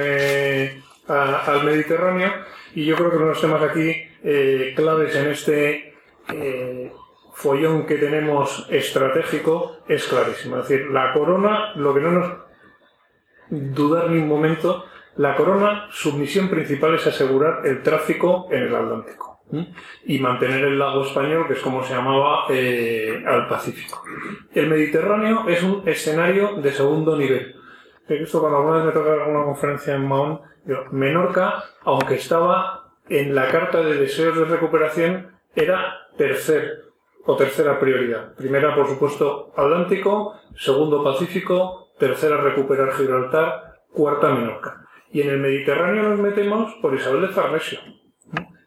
al Mediterráneo y yo creo que uno de los temas aquí claves en este follón que tenemos estratégico es clarísimo. Es decir, la corona, lo que no nos dudar ni un momento, la corona, su misión principal es asegurar el tráfico en el Atlántico y mantener el lago español, que es como se llamaba, eh, al Pacífico. El Mediterráneo es un escenario de segundo nivel. He visto cuando alguna vez me toca alguna conferencia en Mahón, Menorca, aunque estaba en la carta de deseos de recuperación, era tercer o tercera prioridad. Primera, por supuesto, Atlántico, segundo, Pacífico, tercera, recuperar Gibraltar, cuarta, Menorca. Y en el Mediterráneo nos metemos por Isabel de Farnesio.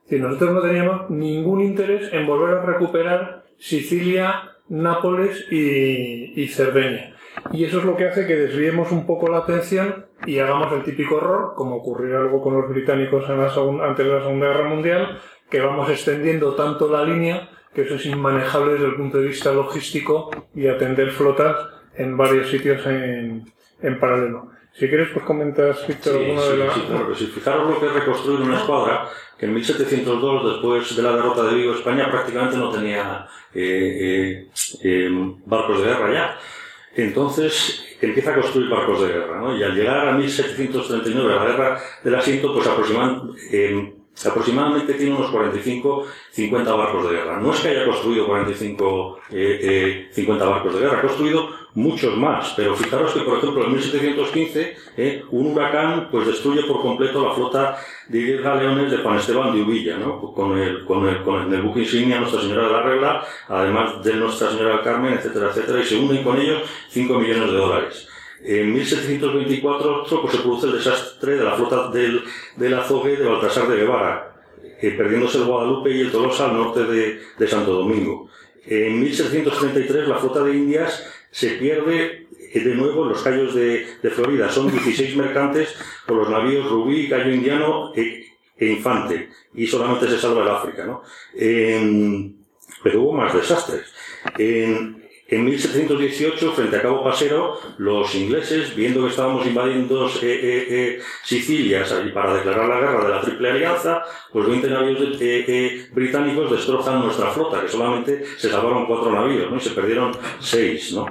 Si nosotros no teníamos ningún interés en volver a recuperar Sicilia, Nápoles y, y Cerdeña. Y eso es lo que hace que desviemos un poco la atención y hagamos el típico error, como ocurrió algo con los británicos antes de la Segunda Guerra Mundial, que vamos extendiendo tanto la línea que eso es inmanejable desde el punto de vista logístico y atender flotas en varios sitios en, en paralelo. Si quieres, pues comentas, Víctor, alguna de las... Sí, claro que sí. Fijaros lo que es reconstruir una escuadra, que en 1702, después de la derrota de Vigo, España prácticamente no tenía eh, eh, eh, barcos de guerra ya. Entonces empieza a construir barcos de guerra, ¿no? Y al llegar a 1739, a la guerra del asiento, pues aproximadamente aproximadamente tiene unos 45, 50 barcos de guerra. No es que haya construido 45, eh, 50 eh, barcos de guerra, ha construido muchos más, pero fijaros que, por ejemplo, en 1715, eh, un huracán pues destruye por completo la flota de 10 galeones de Juan Esteban de Uvilla, ¿no? con, el, con, el, con el buque insignia Nuestra Señora de la Regla, además de Nuestra Señora del Carmen, etcétera, etcétera, y se unen con ellos 5 millones de dólares. En 1724 pues, se produce el desastre de la flota del, del azogue de Baltasar de Guevara, eh, perdiéndose el Guadalupe y el Tolosa al norte de, de Santo Domingo. En 1733 la flota de Indias se pierde de nuevo en los callos de, Florida. Son 16 (laughs) mercantes con los navíos Rubí, Cayo Indiano e, e Infante. Y solamente se salva el África. ¿no? pero hubo más desastres. En 1718, frente a Cabo Pasero, los ingleses, viendo que estábamos invadiendo eh, eh, eh Sicilia para declarar la guerra de la Triple Alianza, pues 20 navíos eh, eh, británicos destrozan nuestra flota, que solamente se salvaron cuatro navíos, ¿no? Y se perdieron seis, ¿no?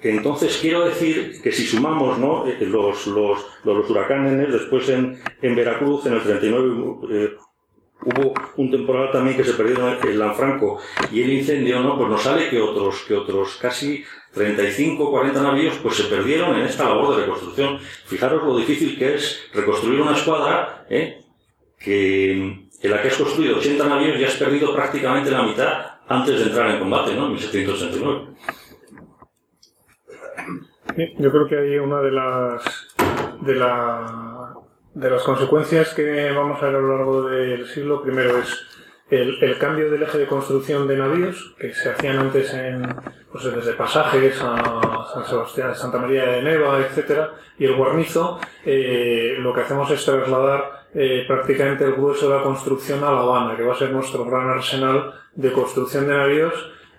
Entonces quiero decir que si sumamos ¿no? los, los, los, huracanes, después en, en Veracruz, en el 39 hubo un temporal también que se perdieron el Lanfranco y el incendio, ¿no? Pues nos sale que otros, que otros casi 35, 40 navíos pues se perdieron en esta labor de reconstrucción. Fijaros lo difícil que es reconstruir una escuadra, ¿eh? que en la que has construido 80 navíos y has perdido prácticamente la mitad antes de entrar en combate, ¿no? En 1769. Yo creo que hay una de las de la de las consecuencias que vamos a ver a lo largo del siglo, primero es el, cambio del eje de construcción de navíos, que se hacían antes en, pues desde pasajes a San Sebastián, Santa María de Neva, etcétera, y el guarnizo, eh, lo que hacemos es trasladar eh, prácticamente el grueso de la construcción a La Habana, que va a ser nuestro gran arsenal de construcción de navíos,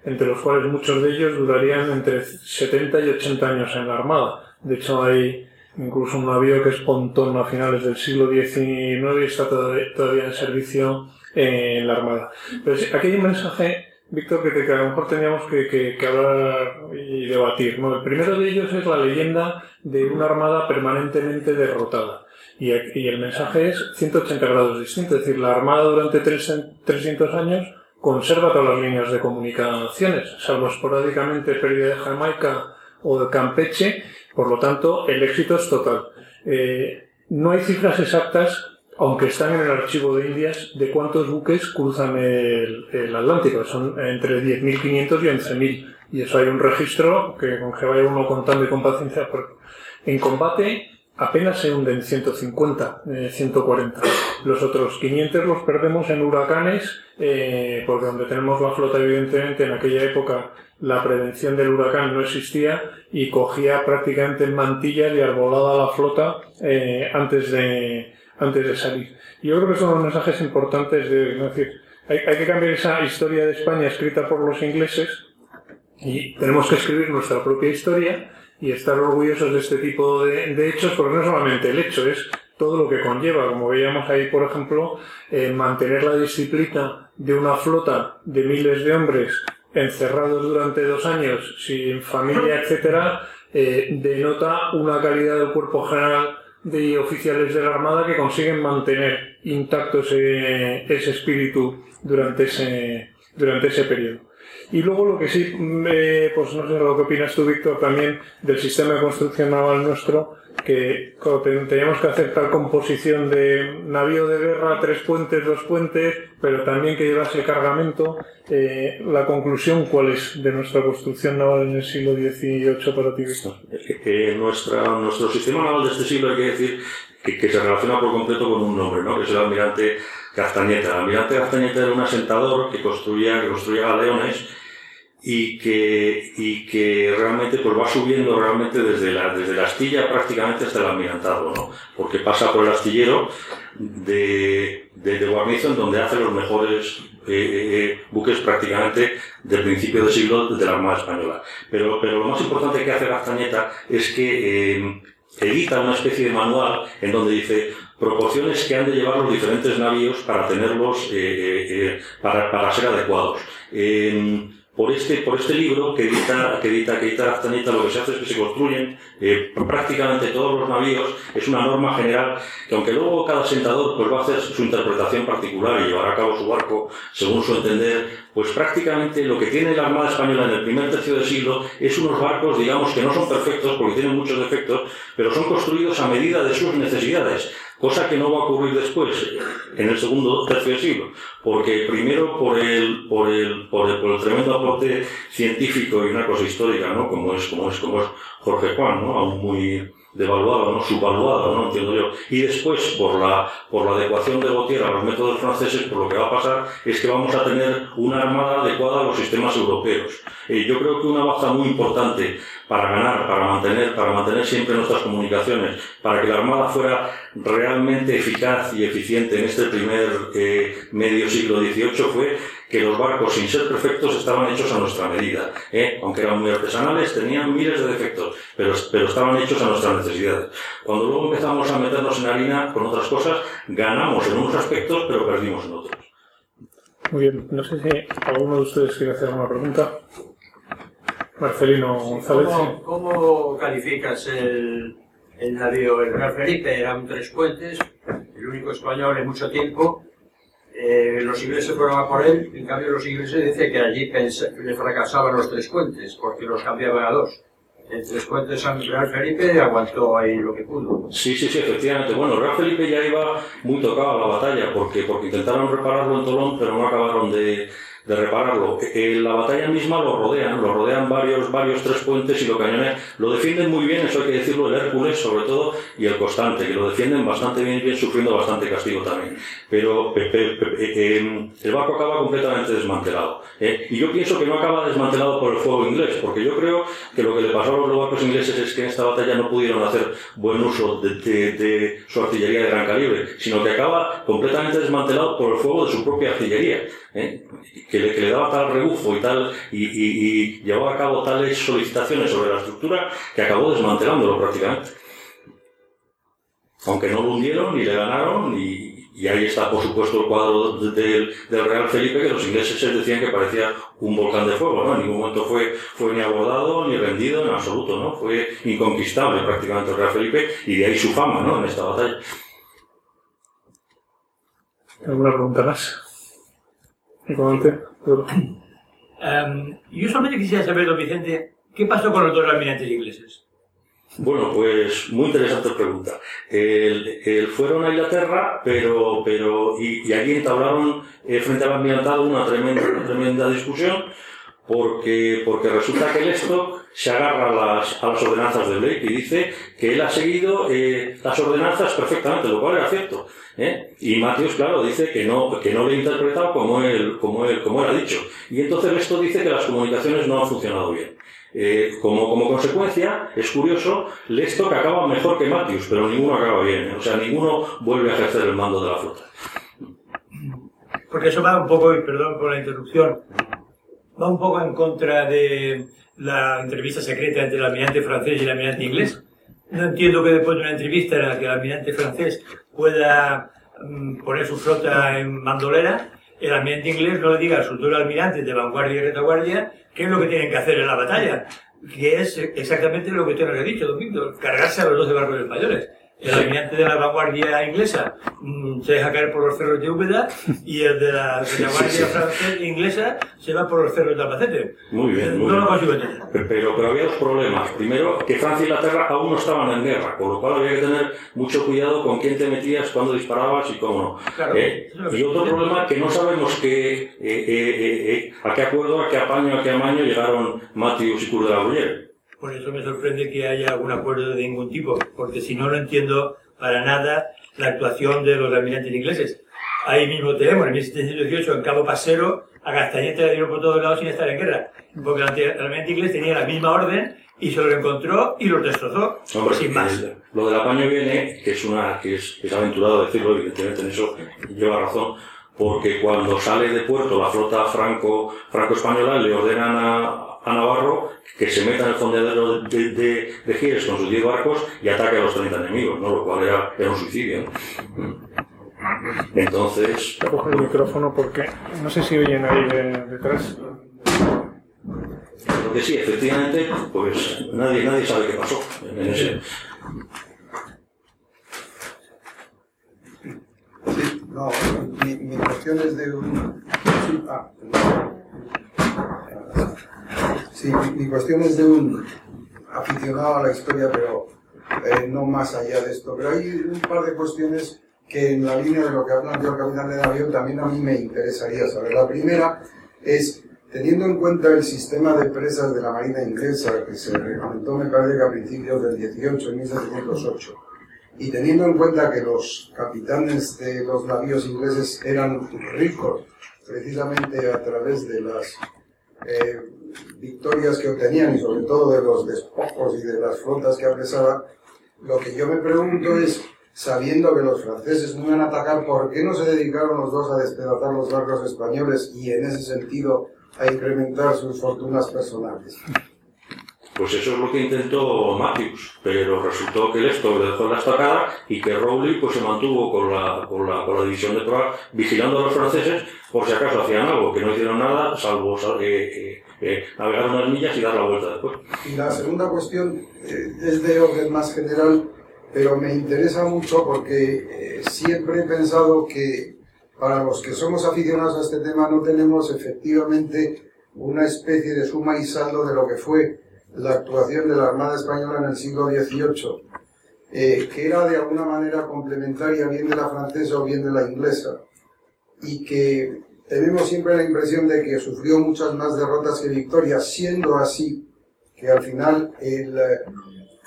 entre los cuales muchos de ellos durarían entre 70 y 80 años en la Armada. De hecho, hay incluso un navío que es pontón a finales del siglo XIX y está todavía en servicio en la Armada. Pero aquí hay un mensaje, Víctor, que, a lo mejor teníamos que, hablar y debatir. ¿no? El primero de ellos es la leyenda de una Armada permanentemente derrotada. Y, el mensaje es 180 grados distinto, es decir, la Armada durante 300 años conserva todas las líneas de comunicaciones, salvo esporádicamente pérdida de Jamaica o de Campeche, por lo tanto, el éxito es total. Eh, no hay cifras exactas, aunque están en el archivo de Indias, de cuántos buques cruzan el, Atlántico. Son entre 10.500 y 11.000. Y eso hay un registro que con que vaya uno contando y con paciencia. En combate apenas se hunden 150, 140. Eh, los otros 500 los perdemos en huracanes, eh, porque donde tenemos la flota, evidentemente, en aquella época la prevención del huracán no existía y cogía prácticamente en mantillas y arbolada la flota eh, antes, de, antes de salir. Yo creo que son los mensajes importantes de, hay, que cambiar esa historia de España escrita por los ingleses y tenemos que escribir nuestra propia historia y estar orgullosos de este tipo de, de, hechos, porque no solamente el hecho, es todo lo que conlleva. Como veíamos ahí, por ejemplo, eh, mantener la disciplina de una flota de miles de hombres encerrados durante dos años, sin familia, etcétera, eh, denota una calidad del cuerpo general de oficiales de la Armada que consiguen mantener intacto ese, ese espíritu durante ese, durante ese periodo. Y luego lo que sí, eh, pues no sé lo que opinas tú, Víctor, también del sistema de construcción naval nuestro, que teníamos que hacer tal composición de navío de guerra, tres puentes, dos puentes, pero también que llevase cargamento. Eh, la conclusión, ¿cuál es de nuestra construcción naval en el siglo XVIII para ti, Víctor? Que nuestra, nuestro sistema naval de este siglo hay que decir que, se relaciona por completo con un nombre, ¿no? que es el almirante Castañeta. El almirante Castañeta era un asentador que construía, que construía galeones y que, y que realmente pues va subiendo realmente desde la, desde la astilla prácticamente hasta el almirantado, ¿no? Porque pasa por el astillero de, de, de guarnizo en donde hace los mejores eh, eh, eh, buques prácticamente del principio del siglo de la Armada Española. Pero, pero lo más importante que hace Castañeta es que edita una especie de manual en donde dice proporciones que han de llevar los diferentes navíos para tenerlos, para, para ser adecuados por este, por este libro que edita, que edita, que edita lo que se hace es que se construyen eh, prácticamente todos los navíos, es una norma general que aunque luego cada sentador pues va a hacer su interpretación particular y llevar a cabo su barco según su entender, pues prácticamente lo que tiene la Armada Española en el primer tercio del siglo es unos barcos, digamos, que no son perfectos porque tienen muchos defectos, pero son construidos a medida de sus necesidades cosa que no va a ocurrir después, en el segundo tercio siglo, porque primero por el, por el, por el, por el tremendo aporte científico y una cosa histórica, ¿no? Como es, como es, como es Jorge Juan, ¿no? Aún muy, devaluado, ¿no? subvaluado, ¿no? entiendo yo. Y después, por la, por la adecuación de Gautier a los métodos franceses, por lo que va a pasar es que vamos a tener una armada adecuada a los sistemas europeos. Eh, yo creo que una baza muy importante para ganar, para mantener, para mantener siempre nuestras comunicaciones, para que la Armada fuera realmente eficaz y eficiente en este primer eh, medio siglo XVIII fue que los barcos, sin ser perfectos, estaban hechos a nuestra medida. ¿eh? Aunque eran muy artesanales, tenían miles de defectos, pero, pero estaban hechos a nuestras necesidades. Cuando luego empezamos a meternos en harina con otras cosas, ganamos en unos aspectos, pero perdimos en otros. Muy bien, no sé si alguno de ustedes quiere hacer alguna pregunta. Marcelino González. ¿Cómo, calificas el, el navío? El Real Felipe eran tres puentes, el único español en mucho tiempo. Eh, los ingleses fueron a por él, en cambio los ingleses dicen que allí le fracasaban los tres puentes, porque los cambiaban a dos. El tres puentes San Real Felipe aguantó ahí lo que pudo. Sí, sí, sí, efectivamente. Bueno, Real Felipe ya iba muy tocado a la batalla, porque, porque intentaron repararlo en Tolón, pero no acabaron de, de repararlo. En la batalla misma lo rodean, lo rodean varios, varios tres puentes y lo cañonean. Lo defienden muy bien, eso hay que decirlo, el Hércules sobre todo y el Constante, que lo defienden bastante bien, sufriendo bastante castigo también. Pero eh, el barco acaba completamente desmantelado. ¿eh? Y yo pienso que no acaba desmantelado por el fuego inglés, porque yo creo que lo que le pasó a los barcos ingleses es que en esta batalla no pudieron hacer buen uso de, su artillería de gran calibre, sino que acaba completamente desmantelado por el fuego de su propia artillería. ¿eh? Que, le, daba tal rebufo y tal, y, y, llevaba a cabo tales solicitaciones sobre la estructura que acabó desmantelándolo prácticamente. Aunque no lo hundieron ni le ganaron, y, ahí está, por supuesto, el cuadro del, del Real Felipe, que los ingleses decían que parecía un volcán de fuego, ¿no? En ningún momento fue, fue ni abordado ni rendido en absoluto, ¿no? Fue inconquistable prácticamente el Real Felipe, y de ahí su fama, ¿no? En esta batalla. ¿Alguna pregunta más? Um, yo solamente quisiera saber, don Vicente, ¿qué pasó con los dos almirantes ingleses? Bueno, pues muy interesante pregunta. El, el fueron a Inglaterra, pero, pero y, y allí entablaron eh, frente al almirantado una tremenda, una tremenda discusión porque, porque resulta que el Stock se agarra a las, a las ordenanzas de Blake y dice que él ha seguido eh, las ordenanzas perfectamente, lo cual era cierto. ¿Eh? Y Matthews, claro, dice que no, que no lo ha interpretado como él, como él, como él ha dicho. Y entonces esto dice que las comunicaciones no han funcionado bien. Eh, como, como consecuencia, es curioso, Lestock acaba mejor que Matthews, pero ninguno acaba bien. ¿eh? O sea, ninguno vuelve a ejercer el mando de la flota. Porque eso va un poco, y perdón por la interrupción, va un poco en contra de la entrevista secreta entre el almirante francés y el almirante inglés. No entiendo que después de una entrevista en la que el almirante francés pueda mm, poner su flota en bandolera, el almirante inglés no le diga a sus dos almirantes de vanguardia y retaguardia qué es lo que tienen que hacer en la batalla, que es exactamente lo que usted nos ha dicho, Domingo, cargarse a los 12 barcos españoles. El almirante de la vanguardia inglesa mmm, se deja caer por los cerros de Úbeda y el de la sí, sí. francesa inglesa se va por los cerros de Albacete. Muy bien, muy no bien. lo consigo entender. Pero, pero había dos problemas. Primero, que Francia e Inglaterra aún no estaban en guerra, con lo cual había que tener mucho cuidado con quién te metías, cuándo disparabas y cómo no. Claro, ¿Eh? que Y otro problema, que no sabemos qué, eh, eh, eh, eh, a qué acuerdo, a qué apaño, a qué amaño llegaron Matthews y Cour de la Bruyère. Por eso me sorprende que haya algún acuerdo de ningún tipo, porque si no, no entiendo para nada la actuación de los almirantes ingleses. Ahí mismo tenemos, en 1718, en Cabo Pasero, a Castañete le dieron por todos lados sin estar en guerra, porque el ante- el almirante inglés tenía la misma orden y se lo encontró y los destrozó, Hombre, sin más. el- lo del apaño viene, que es una, que es, que es aventurado decirlo, evidentemente en eso lleva razón, porque cuando sale de puerto la flota franco, franco-española le ordenan a, a Navarro que se meta en el fondeadero de, de, de Gires con sus 10 barcos y ataque a los 30 enemigos, ¿no? Lo cual era, era un suicidio, ¿no? Entonces, Voy a coger el micrófono porque no sé si oyen ahí de- detrás. lo que sí, efectivamente, pues nadie, nadie sabe qué pasó en ese, Sí, no, mi, mi cuestión es de un... Ah. Sí, mi, cuestión es de un aficionado a la historia, pero eh, no más allá de esto. Pero hay un par de cuestiones que en la línea de lo que ha planteado el capitán de navío también a mí me interesaría saber. La primera es, teniendo en cuenta el sistema de presas de la Marina inglesa, que se reglamentó, me parece que a principios del 18, en 1708, y teniendo en cuenta que los capitanes de los navíos ingleses eran ricos, precisamente a través de las eh, victorias que obtenían y sobre todo de los despojos y de las flotas que apresaban, lo que yo me pregunto es, sabiendo que los franceses no iban a atacar, ¿por qué no se dedicaron los dos a despedazar los barcos españoles y en ese sentido a incrementar sus fortunas personales? Pues eso es lo que intentó Matthews, pero resultó que esto le dejó la estacada y que Rowley pues se mantuvo con la, con la, con la división de proa vigilando a los franceses por si acaso hacían algo, que no hicieron nada salvo eh, eh, eh, navegar unas millas y dar la vuelta después. Y la segunda cuestión eh, es de orden más general, pero me interesa mucho porque eh, siempre he pensado que para los que somos aficionados a este tema no tenemos efectivamente una especie de suma y saldo de lo que fue la actuación de la Armada Española en el siglo XVIII, eh, que era de alguna manera complementaria bien de la francesa o bien de la inglesa, y que tenemos siempre la impresión de que sufrió muchas más derrotas que victorias, siendo así que al final el eh,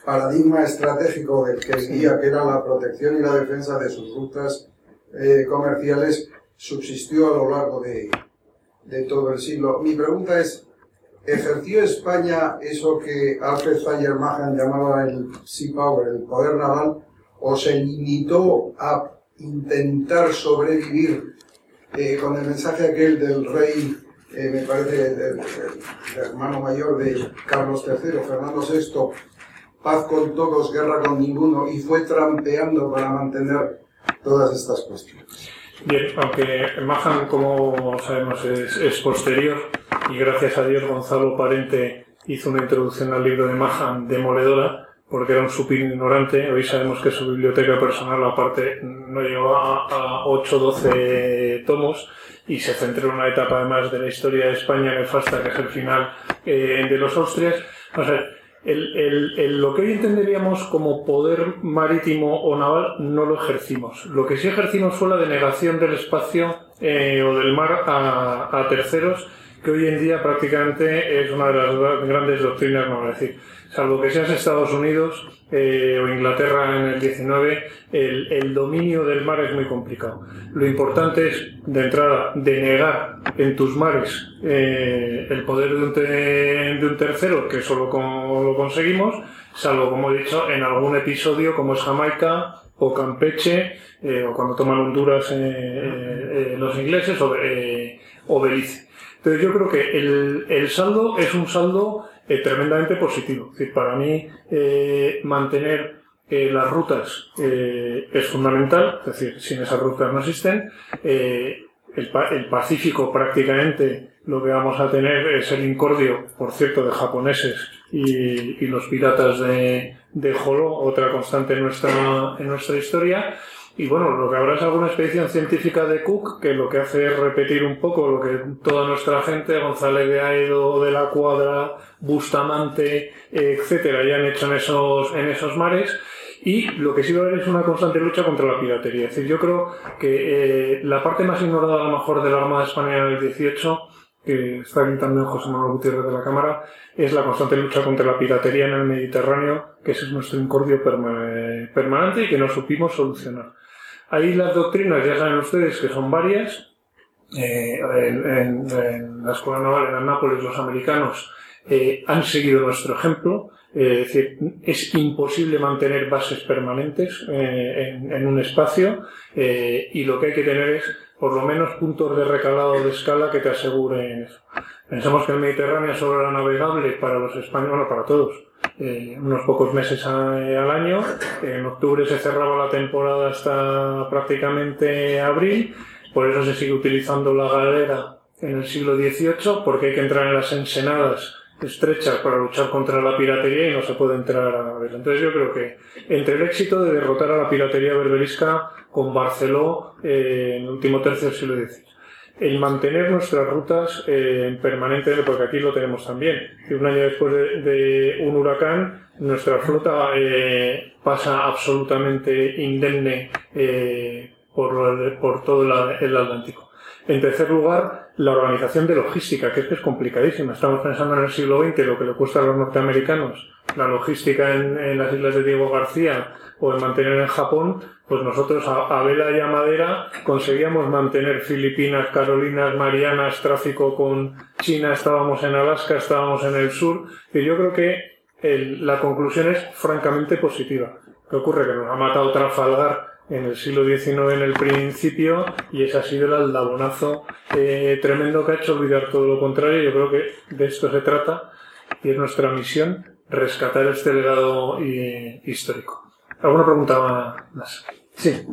paradigma estratégico del que guía, que era la protección y la defensa de sus rutas eh, comerciales, subsistió a lo largo de, de todo el siglo. Mi pregunta es, ¿ejerció España eso que Alfred Thayer Mahan llamaba el Sea Power, el poder naval, o se limitó a intentar sobrevivir eh, con el mensaje aquel del rey, eh, me parece, el, hermano mayor de Carlos III, Fernando VI, paz con todos, guerra con ninguno, y fue trampeando para mantener todas estas cuestiones. Bien, aunque Mahan, como sabemos, es posterior y gracias a Dios Gonzalo Parente hizo una introducción al libro de Mahan demoledora, porque era un súper ignorante. Hoy sabemos que su biblioteca personal, aparte, no llegaba a 8 o 12 tomos y se centró en una etapa además de la historia de España nefasta, que es el final eh, de los Austrias. O sea, el, el- el- lo que hoy entenderíamos como poder marítimo o naval no lo ejercimos. Lo que sí ejercimos fue la denegación del espacio eh, o del mar a, a terceros, que hoy en día prácticamente es una de las gra- grandes doctrinas, no es decir, salvo que seas Estados Unidos eh, o Inglaterra en el 19, el, dominio del mar es muy complicado. Lo importante es, de entrada, denegar en tus mares eh, el poder de un, te- de un tercero, que eso lo, con- lo conseguimos, salvo, como he dicho, en algún episodio como es Jamaica o Campeche, eh, o cuando toman Honduras los ingleses, o, o Belice. Entonces yo creo que el, el saldo es un saldo eh, tremendamente positivo. Es para mí eh, mantener eh, las rutas es fundamental, es decir, sin esas rutas no existen. El Pacífico prácticamente lo que vamos a tener es el incordio, por cierto, de japoneses y, y los piratas de, de Jolo, otra constante en nuestra, en nuestra historia. Y bueno, lo que habrá es alguna expedición científica de Cook que lo que hace es repetir un poco lo que toda nuestra gente, González de Aedo, de la Cuadra, Bustamante, etcétera, ya han hecho en esos, en esos mares. Y lo que sí va a haber es una constante lucha contra la piratería. Es decir, yo creo que eh, la parte más ignorada a lo mejor de la Armada Española en el 18, que está aquí también José Manuel Gutiérrez de la Cámara, es la constante lucha contra la piratería en el Mediterráneo, que es nuestro incordio perma- permanente y que no supimos solucionar. Ahí las doctrinas, ya saben ustedes que son varias. Eh, en, la Escuela Naval en Anápolis los americanos eh, han seguido nuestro ejemplo. Eh, es decir, es imposible mantener bases permanentes en, en un espacio y lo que hay que tener es por lo menos puntos de recalado de escala que te aseguren eso. Pensamos que el Mediterráneo solo era navegable para los españoles, bueno, para todos, eh, unos pocos meses al año. En octubre se cerraba la temporada hasta prácticamente abril, por eso se sigue utilizando la galera en el siglo XVIII, porque hay que entrar en las ensenadas estrechas para luchar contra la piratería y no se puede entrar a ver. Entonces yo creo que entre el éxito de derrotar a la piratería berberisca con Barceló eh, en el último tercio del siglo XIX, el mantener nuestras rutas eh, permanentemente, porque aquí lo tenemos también, que un año después de, un huracán, nuestra flota eh, pasa absolutamente indemne eh, por, todo el Atlántico. En tercer lugar, la organización de logística, que es complicadísima. Estamos pensando en el siglo XX, lo que le cuesta a los norteamericanos la logística en, las islas de Diego García o en mantener en Japón, pues nosotros a, vela y a madera conseguíamos mantener Filipinas, Carolinas, Marianas, tráfico con China, estábamos en Alaska, estábamos en el sur, y yo creo que la conclusión es francamente positiva. ¿Qué ocurre? Que nos ha matado Trafalgar en el siglo XIX en el principio y ese ha sido el aldabonazo eh, tremendo que ha hecho olvidar todo lo contrario. Yo creo que de esto se trata y es nuestra misión rescatar este legado histórico. ¿Alguna pregunta más? Sí.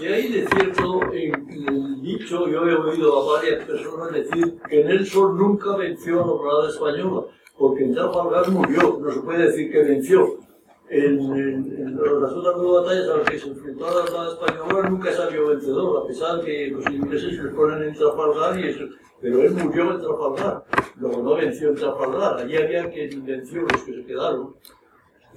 ¿Qué hay de cierto en el dicho? Yo he oído a varias personas decir que Nelson nunca venció a la Armada Española, porque en Trafalgar murió, no se puede decir que venció en, las otras dos batallas a las que se enfrentó a la Armada Española nunca salió vencedor, a pesar de que los ingleses se ponen en Trafalgar y eso, pero él murió en Trafalgar, luego no venció en Trafalgar, allí había quien venció los que se quedaron.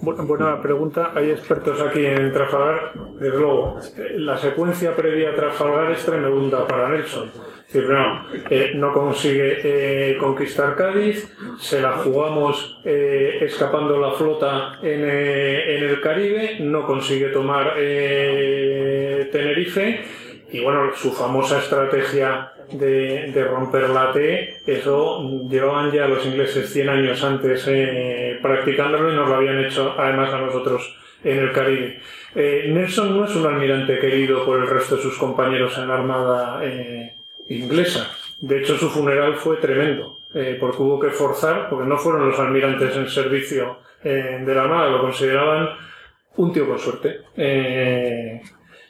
Buena pregunta. Hay expertos aquí en Trafalgar. Desde luego, la secuencia previa a Trafalgar es tremenda para Nelson. no, eh, no consigue eh, conquistar Cádiz, se la jugamos eh, escapando la flota en, en, el Caribe, no consigue tomar Tenerife y bueno, su famosa estrategia de, romper la T, eso llevaban ya los ingleses 100 años antes eh, practicándolo y nos lo habían hecho además a nosotros en el Caribe. Eh, Nelson no es un almirante querido por el resto de sus compañeros en la Armada eh, inglesa. De hecho, su funeral fue tremendo, porque hubo que forzar, porque no fueron los almirantes en servicio de la Armada, lo consideraban un tío con suerte.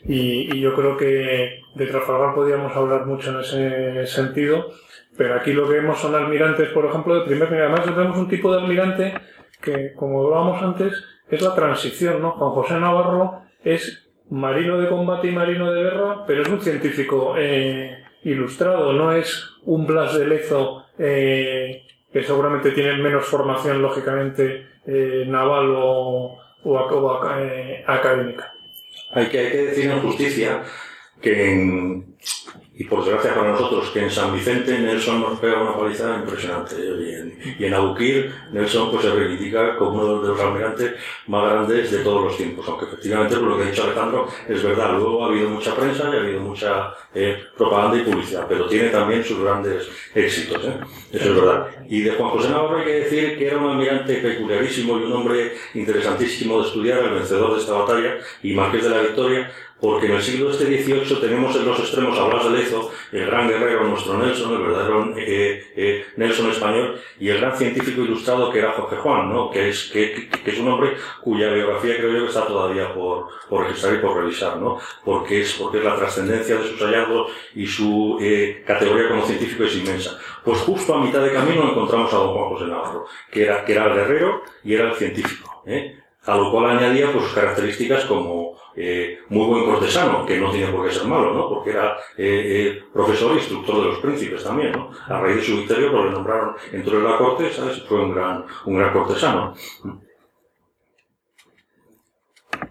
Y, yo creo que de Trafalgar podíamos hablar mucho en ese sentido, pero aquí lo que vemos son almirantes, por ejemplo, de primer nivel. Además, tenemos un tipo de almirante que, como hablábamos antes, es la transición, ¿no? Juan José Navarro es marino de combate y marino de guerra, pero es un científico eh, ilustrado, no es un Blas de Lezo eh, que seguramente tiene menos formación, lógicamente, eh, naval o, o académica. Hay que, hay que decir en justicia que y por desgracia para nosotros, que en San Vicente Nelson nos pega una paliza impresionante. Y en, Abuquir, Nelson pues, se reivindica como uno de los almirantes más grandes de todos los tiempos. Aunque efectivamente, por lo que ha dicho Alejandro, es verdad. Luego ha habido mucha prensa y ha habido mucha eh, propaganda y publicidad, pero tiene también sus grandes éxitos. ¿eh? Eso es verdad. Y de Juan José Navarro hay que decir que era un almirante peculiarísimo y un hombre interesantísimo de estudiar, el vencedor de esta batalla y Marqués de la Victoria, porque en el siglo este XVIII tenemos en los extremos a Blas de Lezo, el gran guerrero, nuestro Nelson, el verdadero eh, eh, Nelson español, y el gran científico ilustrado que era Jorge Juan, ¿no? que, es, que, que, es un hombre cuya biografía creo yo que está todavía por, por registrar y por revisar, ¿no? porque, es, porque la trascendencia de sus hallazgos y su eh, categoría como científico es inmensa. Pues justo a mitad de camino encontramos a don Juan José Navarro, que era, que era el guerrero y era el científico. ¿eh? A lo cual añadía pues, características como eh, muy buen cortesano, que no tiene por qué ser malo, ¿no? Porque era eh, eh, profesor e instructor de los príncipes también, ¿no? A raíz de su victoria, pues le nombraron, entró en la corte, ¿sabes? Fue un gran, un gran cortesano.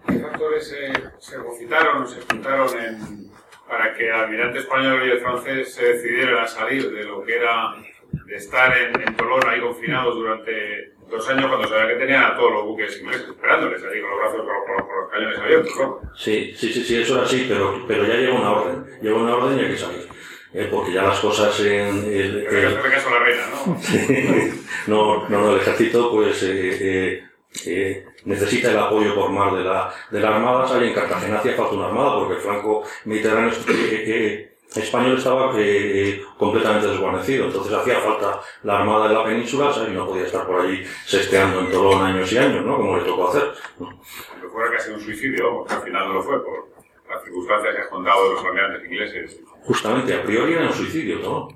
¿Qué factores se o se juntaron en, para que el almirante español y el francés se decidieran a salir de lo que era de estar en, en Tolón ahí confinados durante dos años cuando sabía que tenía todos los buques ingleses esperándoles ahí con los brazos con, los cañones abiertos, ¿no? Sí, sí, sí, sí, eso era así, pero, pero ya llegó una orden, llegó una orden y hay que salir. Eh, porque ya las cosas en el, el, caso la reina, (laughs) ¿no? no, no, el ejército pues eh, eh, eh, necesita el apoyo por mar de la, de la armada, sale en Cartagena hacía falta una armada porque el flanco mediterráneo eh, español estaba eh, completamente desguarnecido, entonces hacía falta la armada de la península y no podía estar por allí sesteando en Tolón años y años, ¿no? Como le tocó hacer. Aunque fuera casi un suicidio, porque al final no lo fue, por las circunstancias que has contado de los almirantes ingleses. Justamente, a priori era un suicidio, ¿no?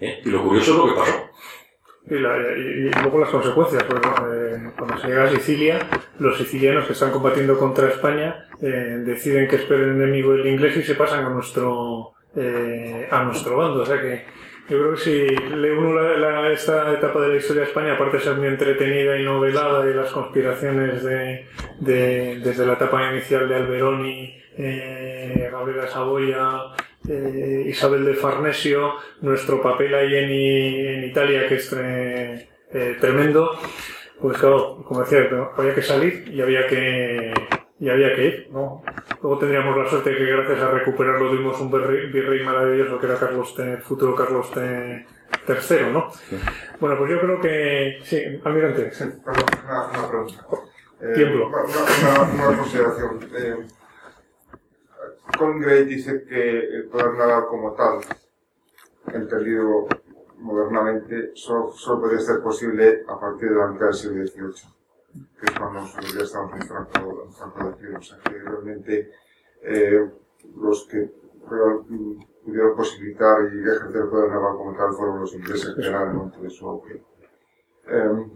¿Eh? Y lo curioso es lo que pasó. Y, luego las consecuencias, pues, eh, cuando se llega a Sicilia, los sicilianos que están combatiendo contra España eh, deciden que es el enemigo el inglés y se pasan a nuestro eh, a nuestro bando. O sea que yo creo que si lee uno la, esta etapa de la historia de España, aparte de ser muy entretenida y novelada y las conspiraciones de, de desde la etapa inicial de Alberoni, eh, Gabriela Saboya, eh, Isabel de Farnesio, nuestro papel ahí en, Italia, que es eh, tremendo, pues claro, como decía, había que salir y había que, y había que ir, ¿no? Luego tendríamos la suerte que gracias a recuperarlo tuvimos un virrey, virrey maravilloso que era Carlos T, el futuro Carlos T, III, ¿no? Bueno, pues yo creo que, sí, almirante, sí. Perdón, una, una pregunta. Eh, Tiemblo. Una, una- una consideración. Eh, Colin Gray dice que el poder naval como tal, entendido modernamente, solo, solo podría ser posible a partir de la mitad del siglo XVIII, que es cuando nosotros ya estamos en franco, en franco declive. O sea, que realmente eh, los que pudieron, posibilitar y ejercer el poder naval como tal fueron los ingleses, que eran el de su auge. Eh,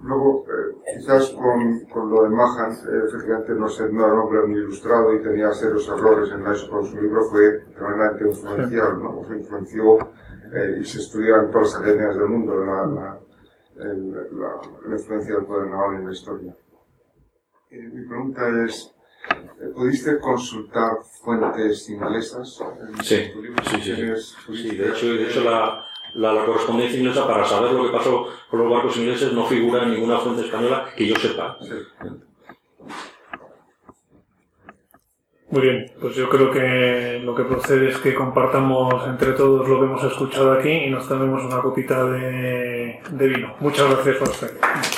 Luego, eh, quizás con, con lo de Mahan, eh, efectivamente no, sé, no era un hombre muy ilustrado y tenía serios errores en eso, pero su libro fue tremendamente influencial, ¿no? Se influenció eh, y se estudia en todas las academias del mundo la, la, el- la- la influencia del poder naval en la historia. Eh, mi pregunta es, eh, ¿pudiste consultar fuentes inglesas? en Sí, tu libro? sí, sí, sí. ¿Tienes- Sí, pudiste- de hecho, de hecho la, la, la correspondencia inglesa para saber lo que pasó con los barcos ingleses no figura en ninguna fuente española que yo sepa. Sí. Muy bien, pues yo creo que lo que procede es que compartamos entre todos lo que hemos escuchado aquí y nos tomemos una copita de, de vino. Muchas gracias por estar aquí.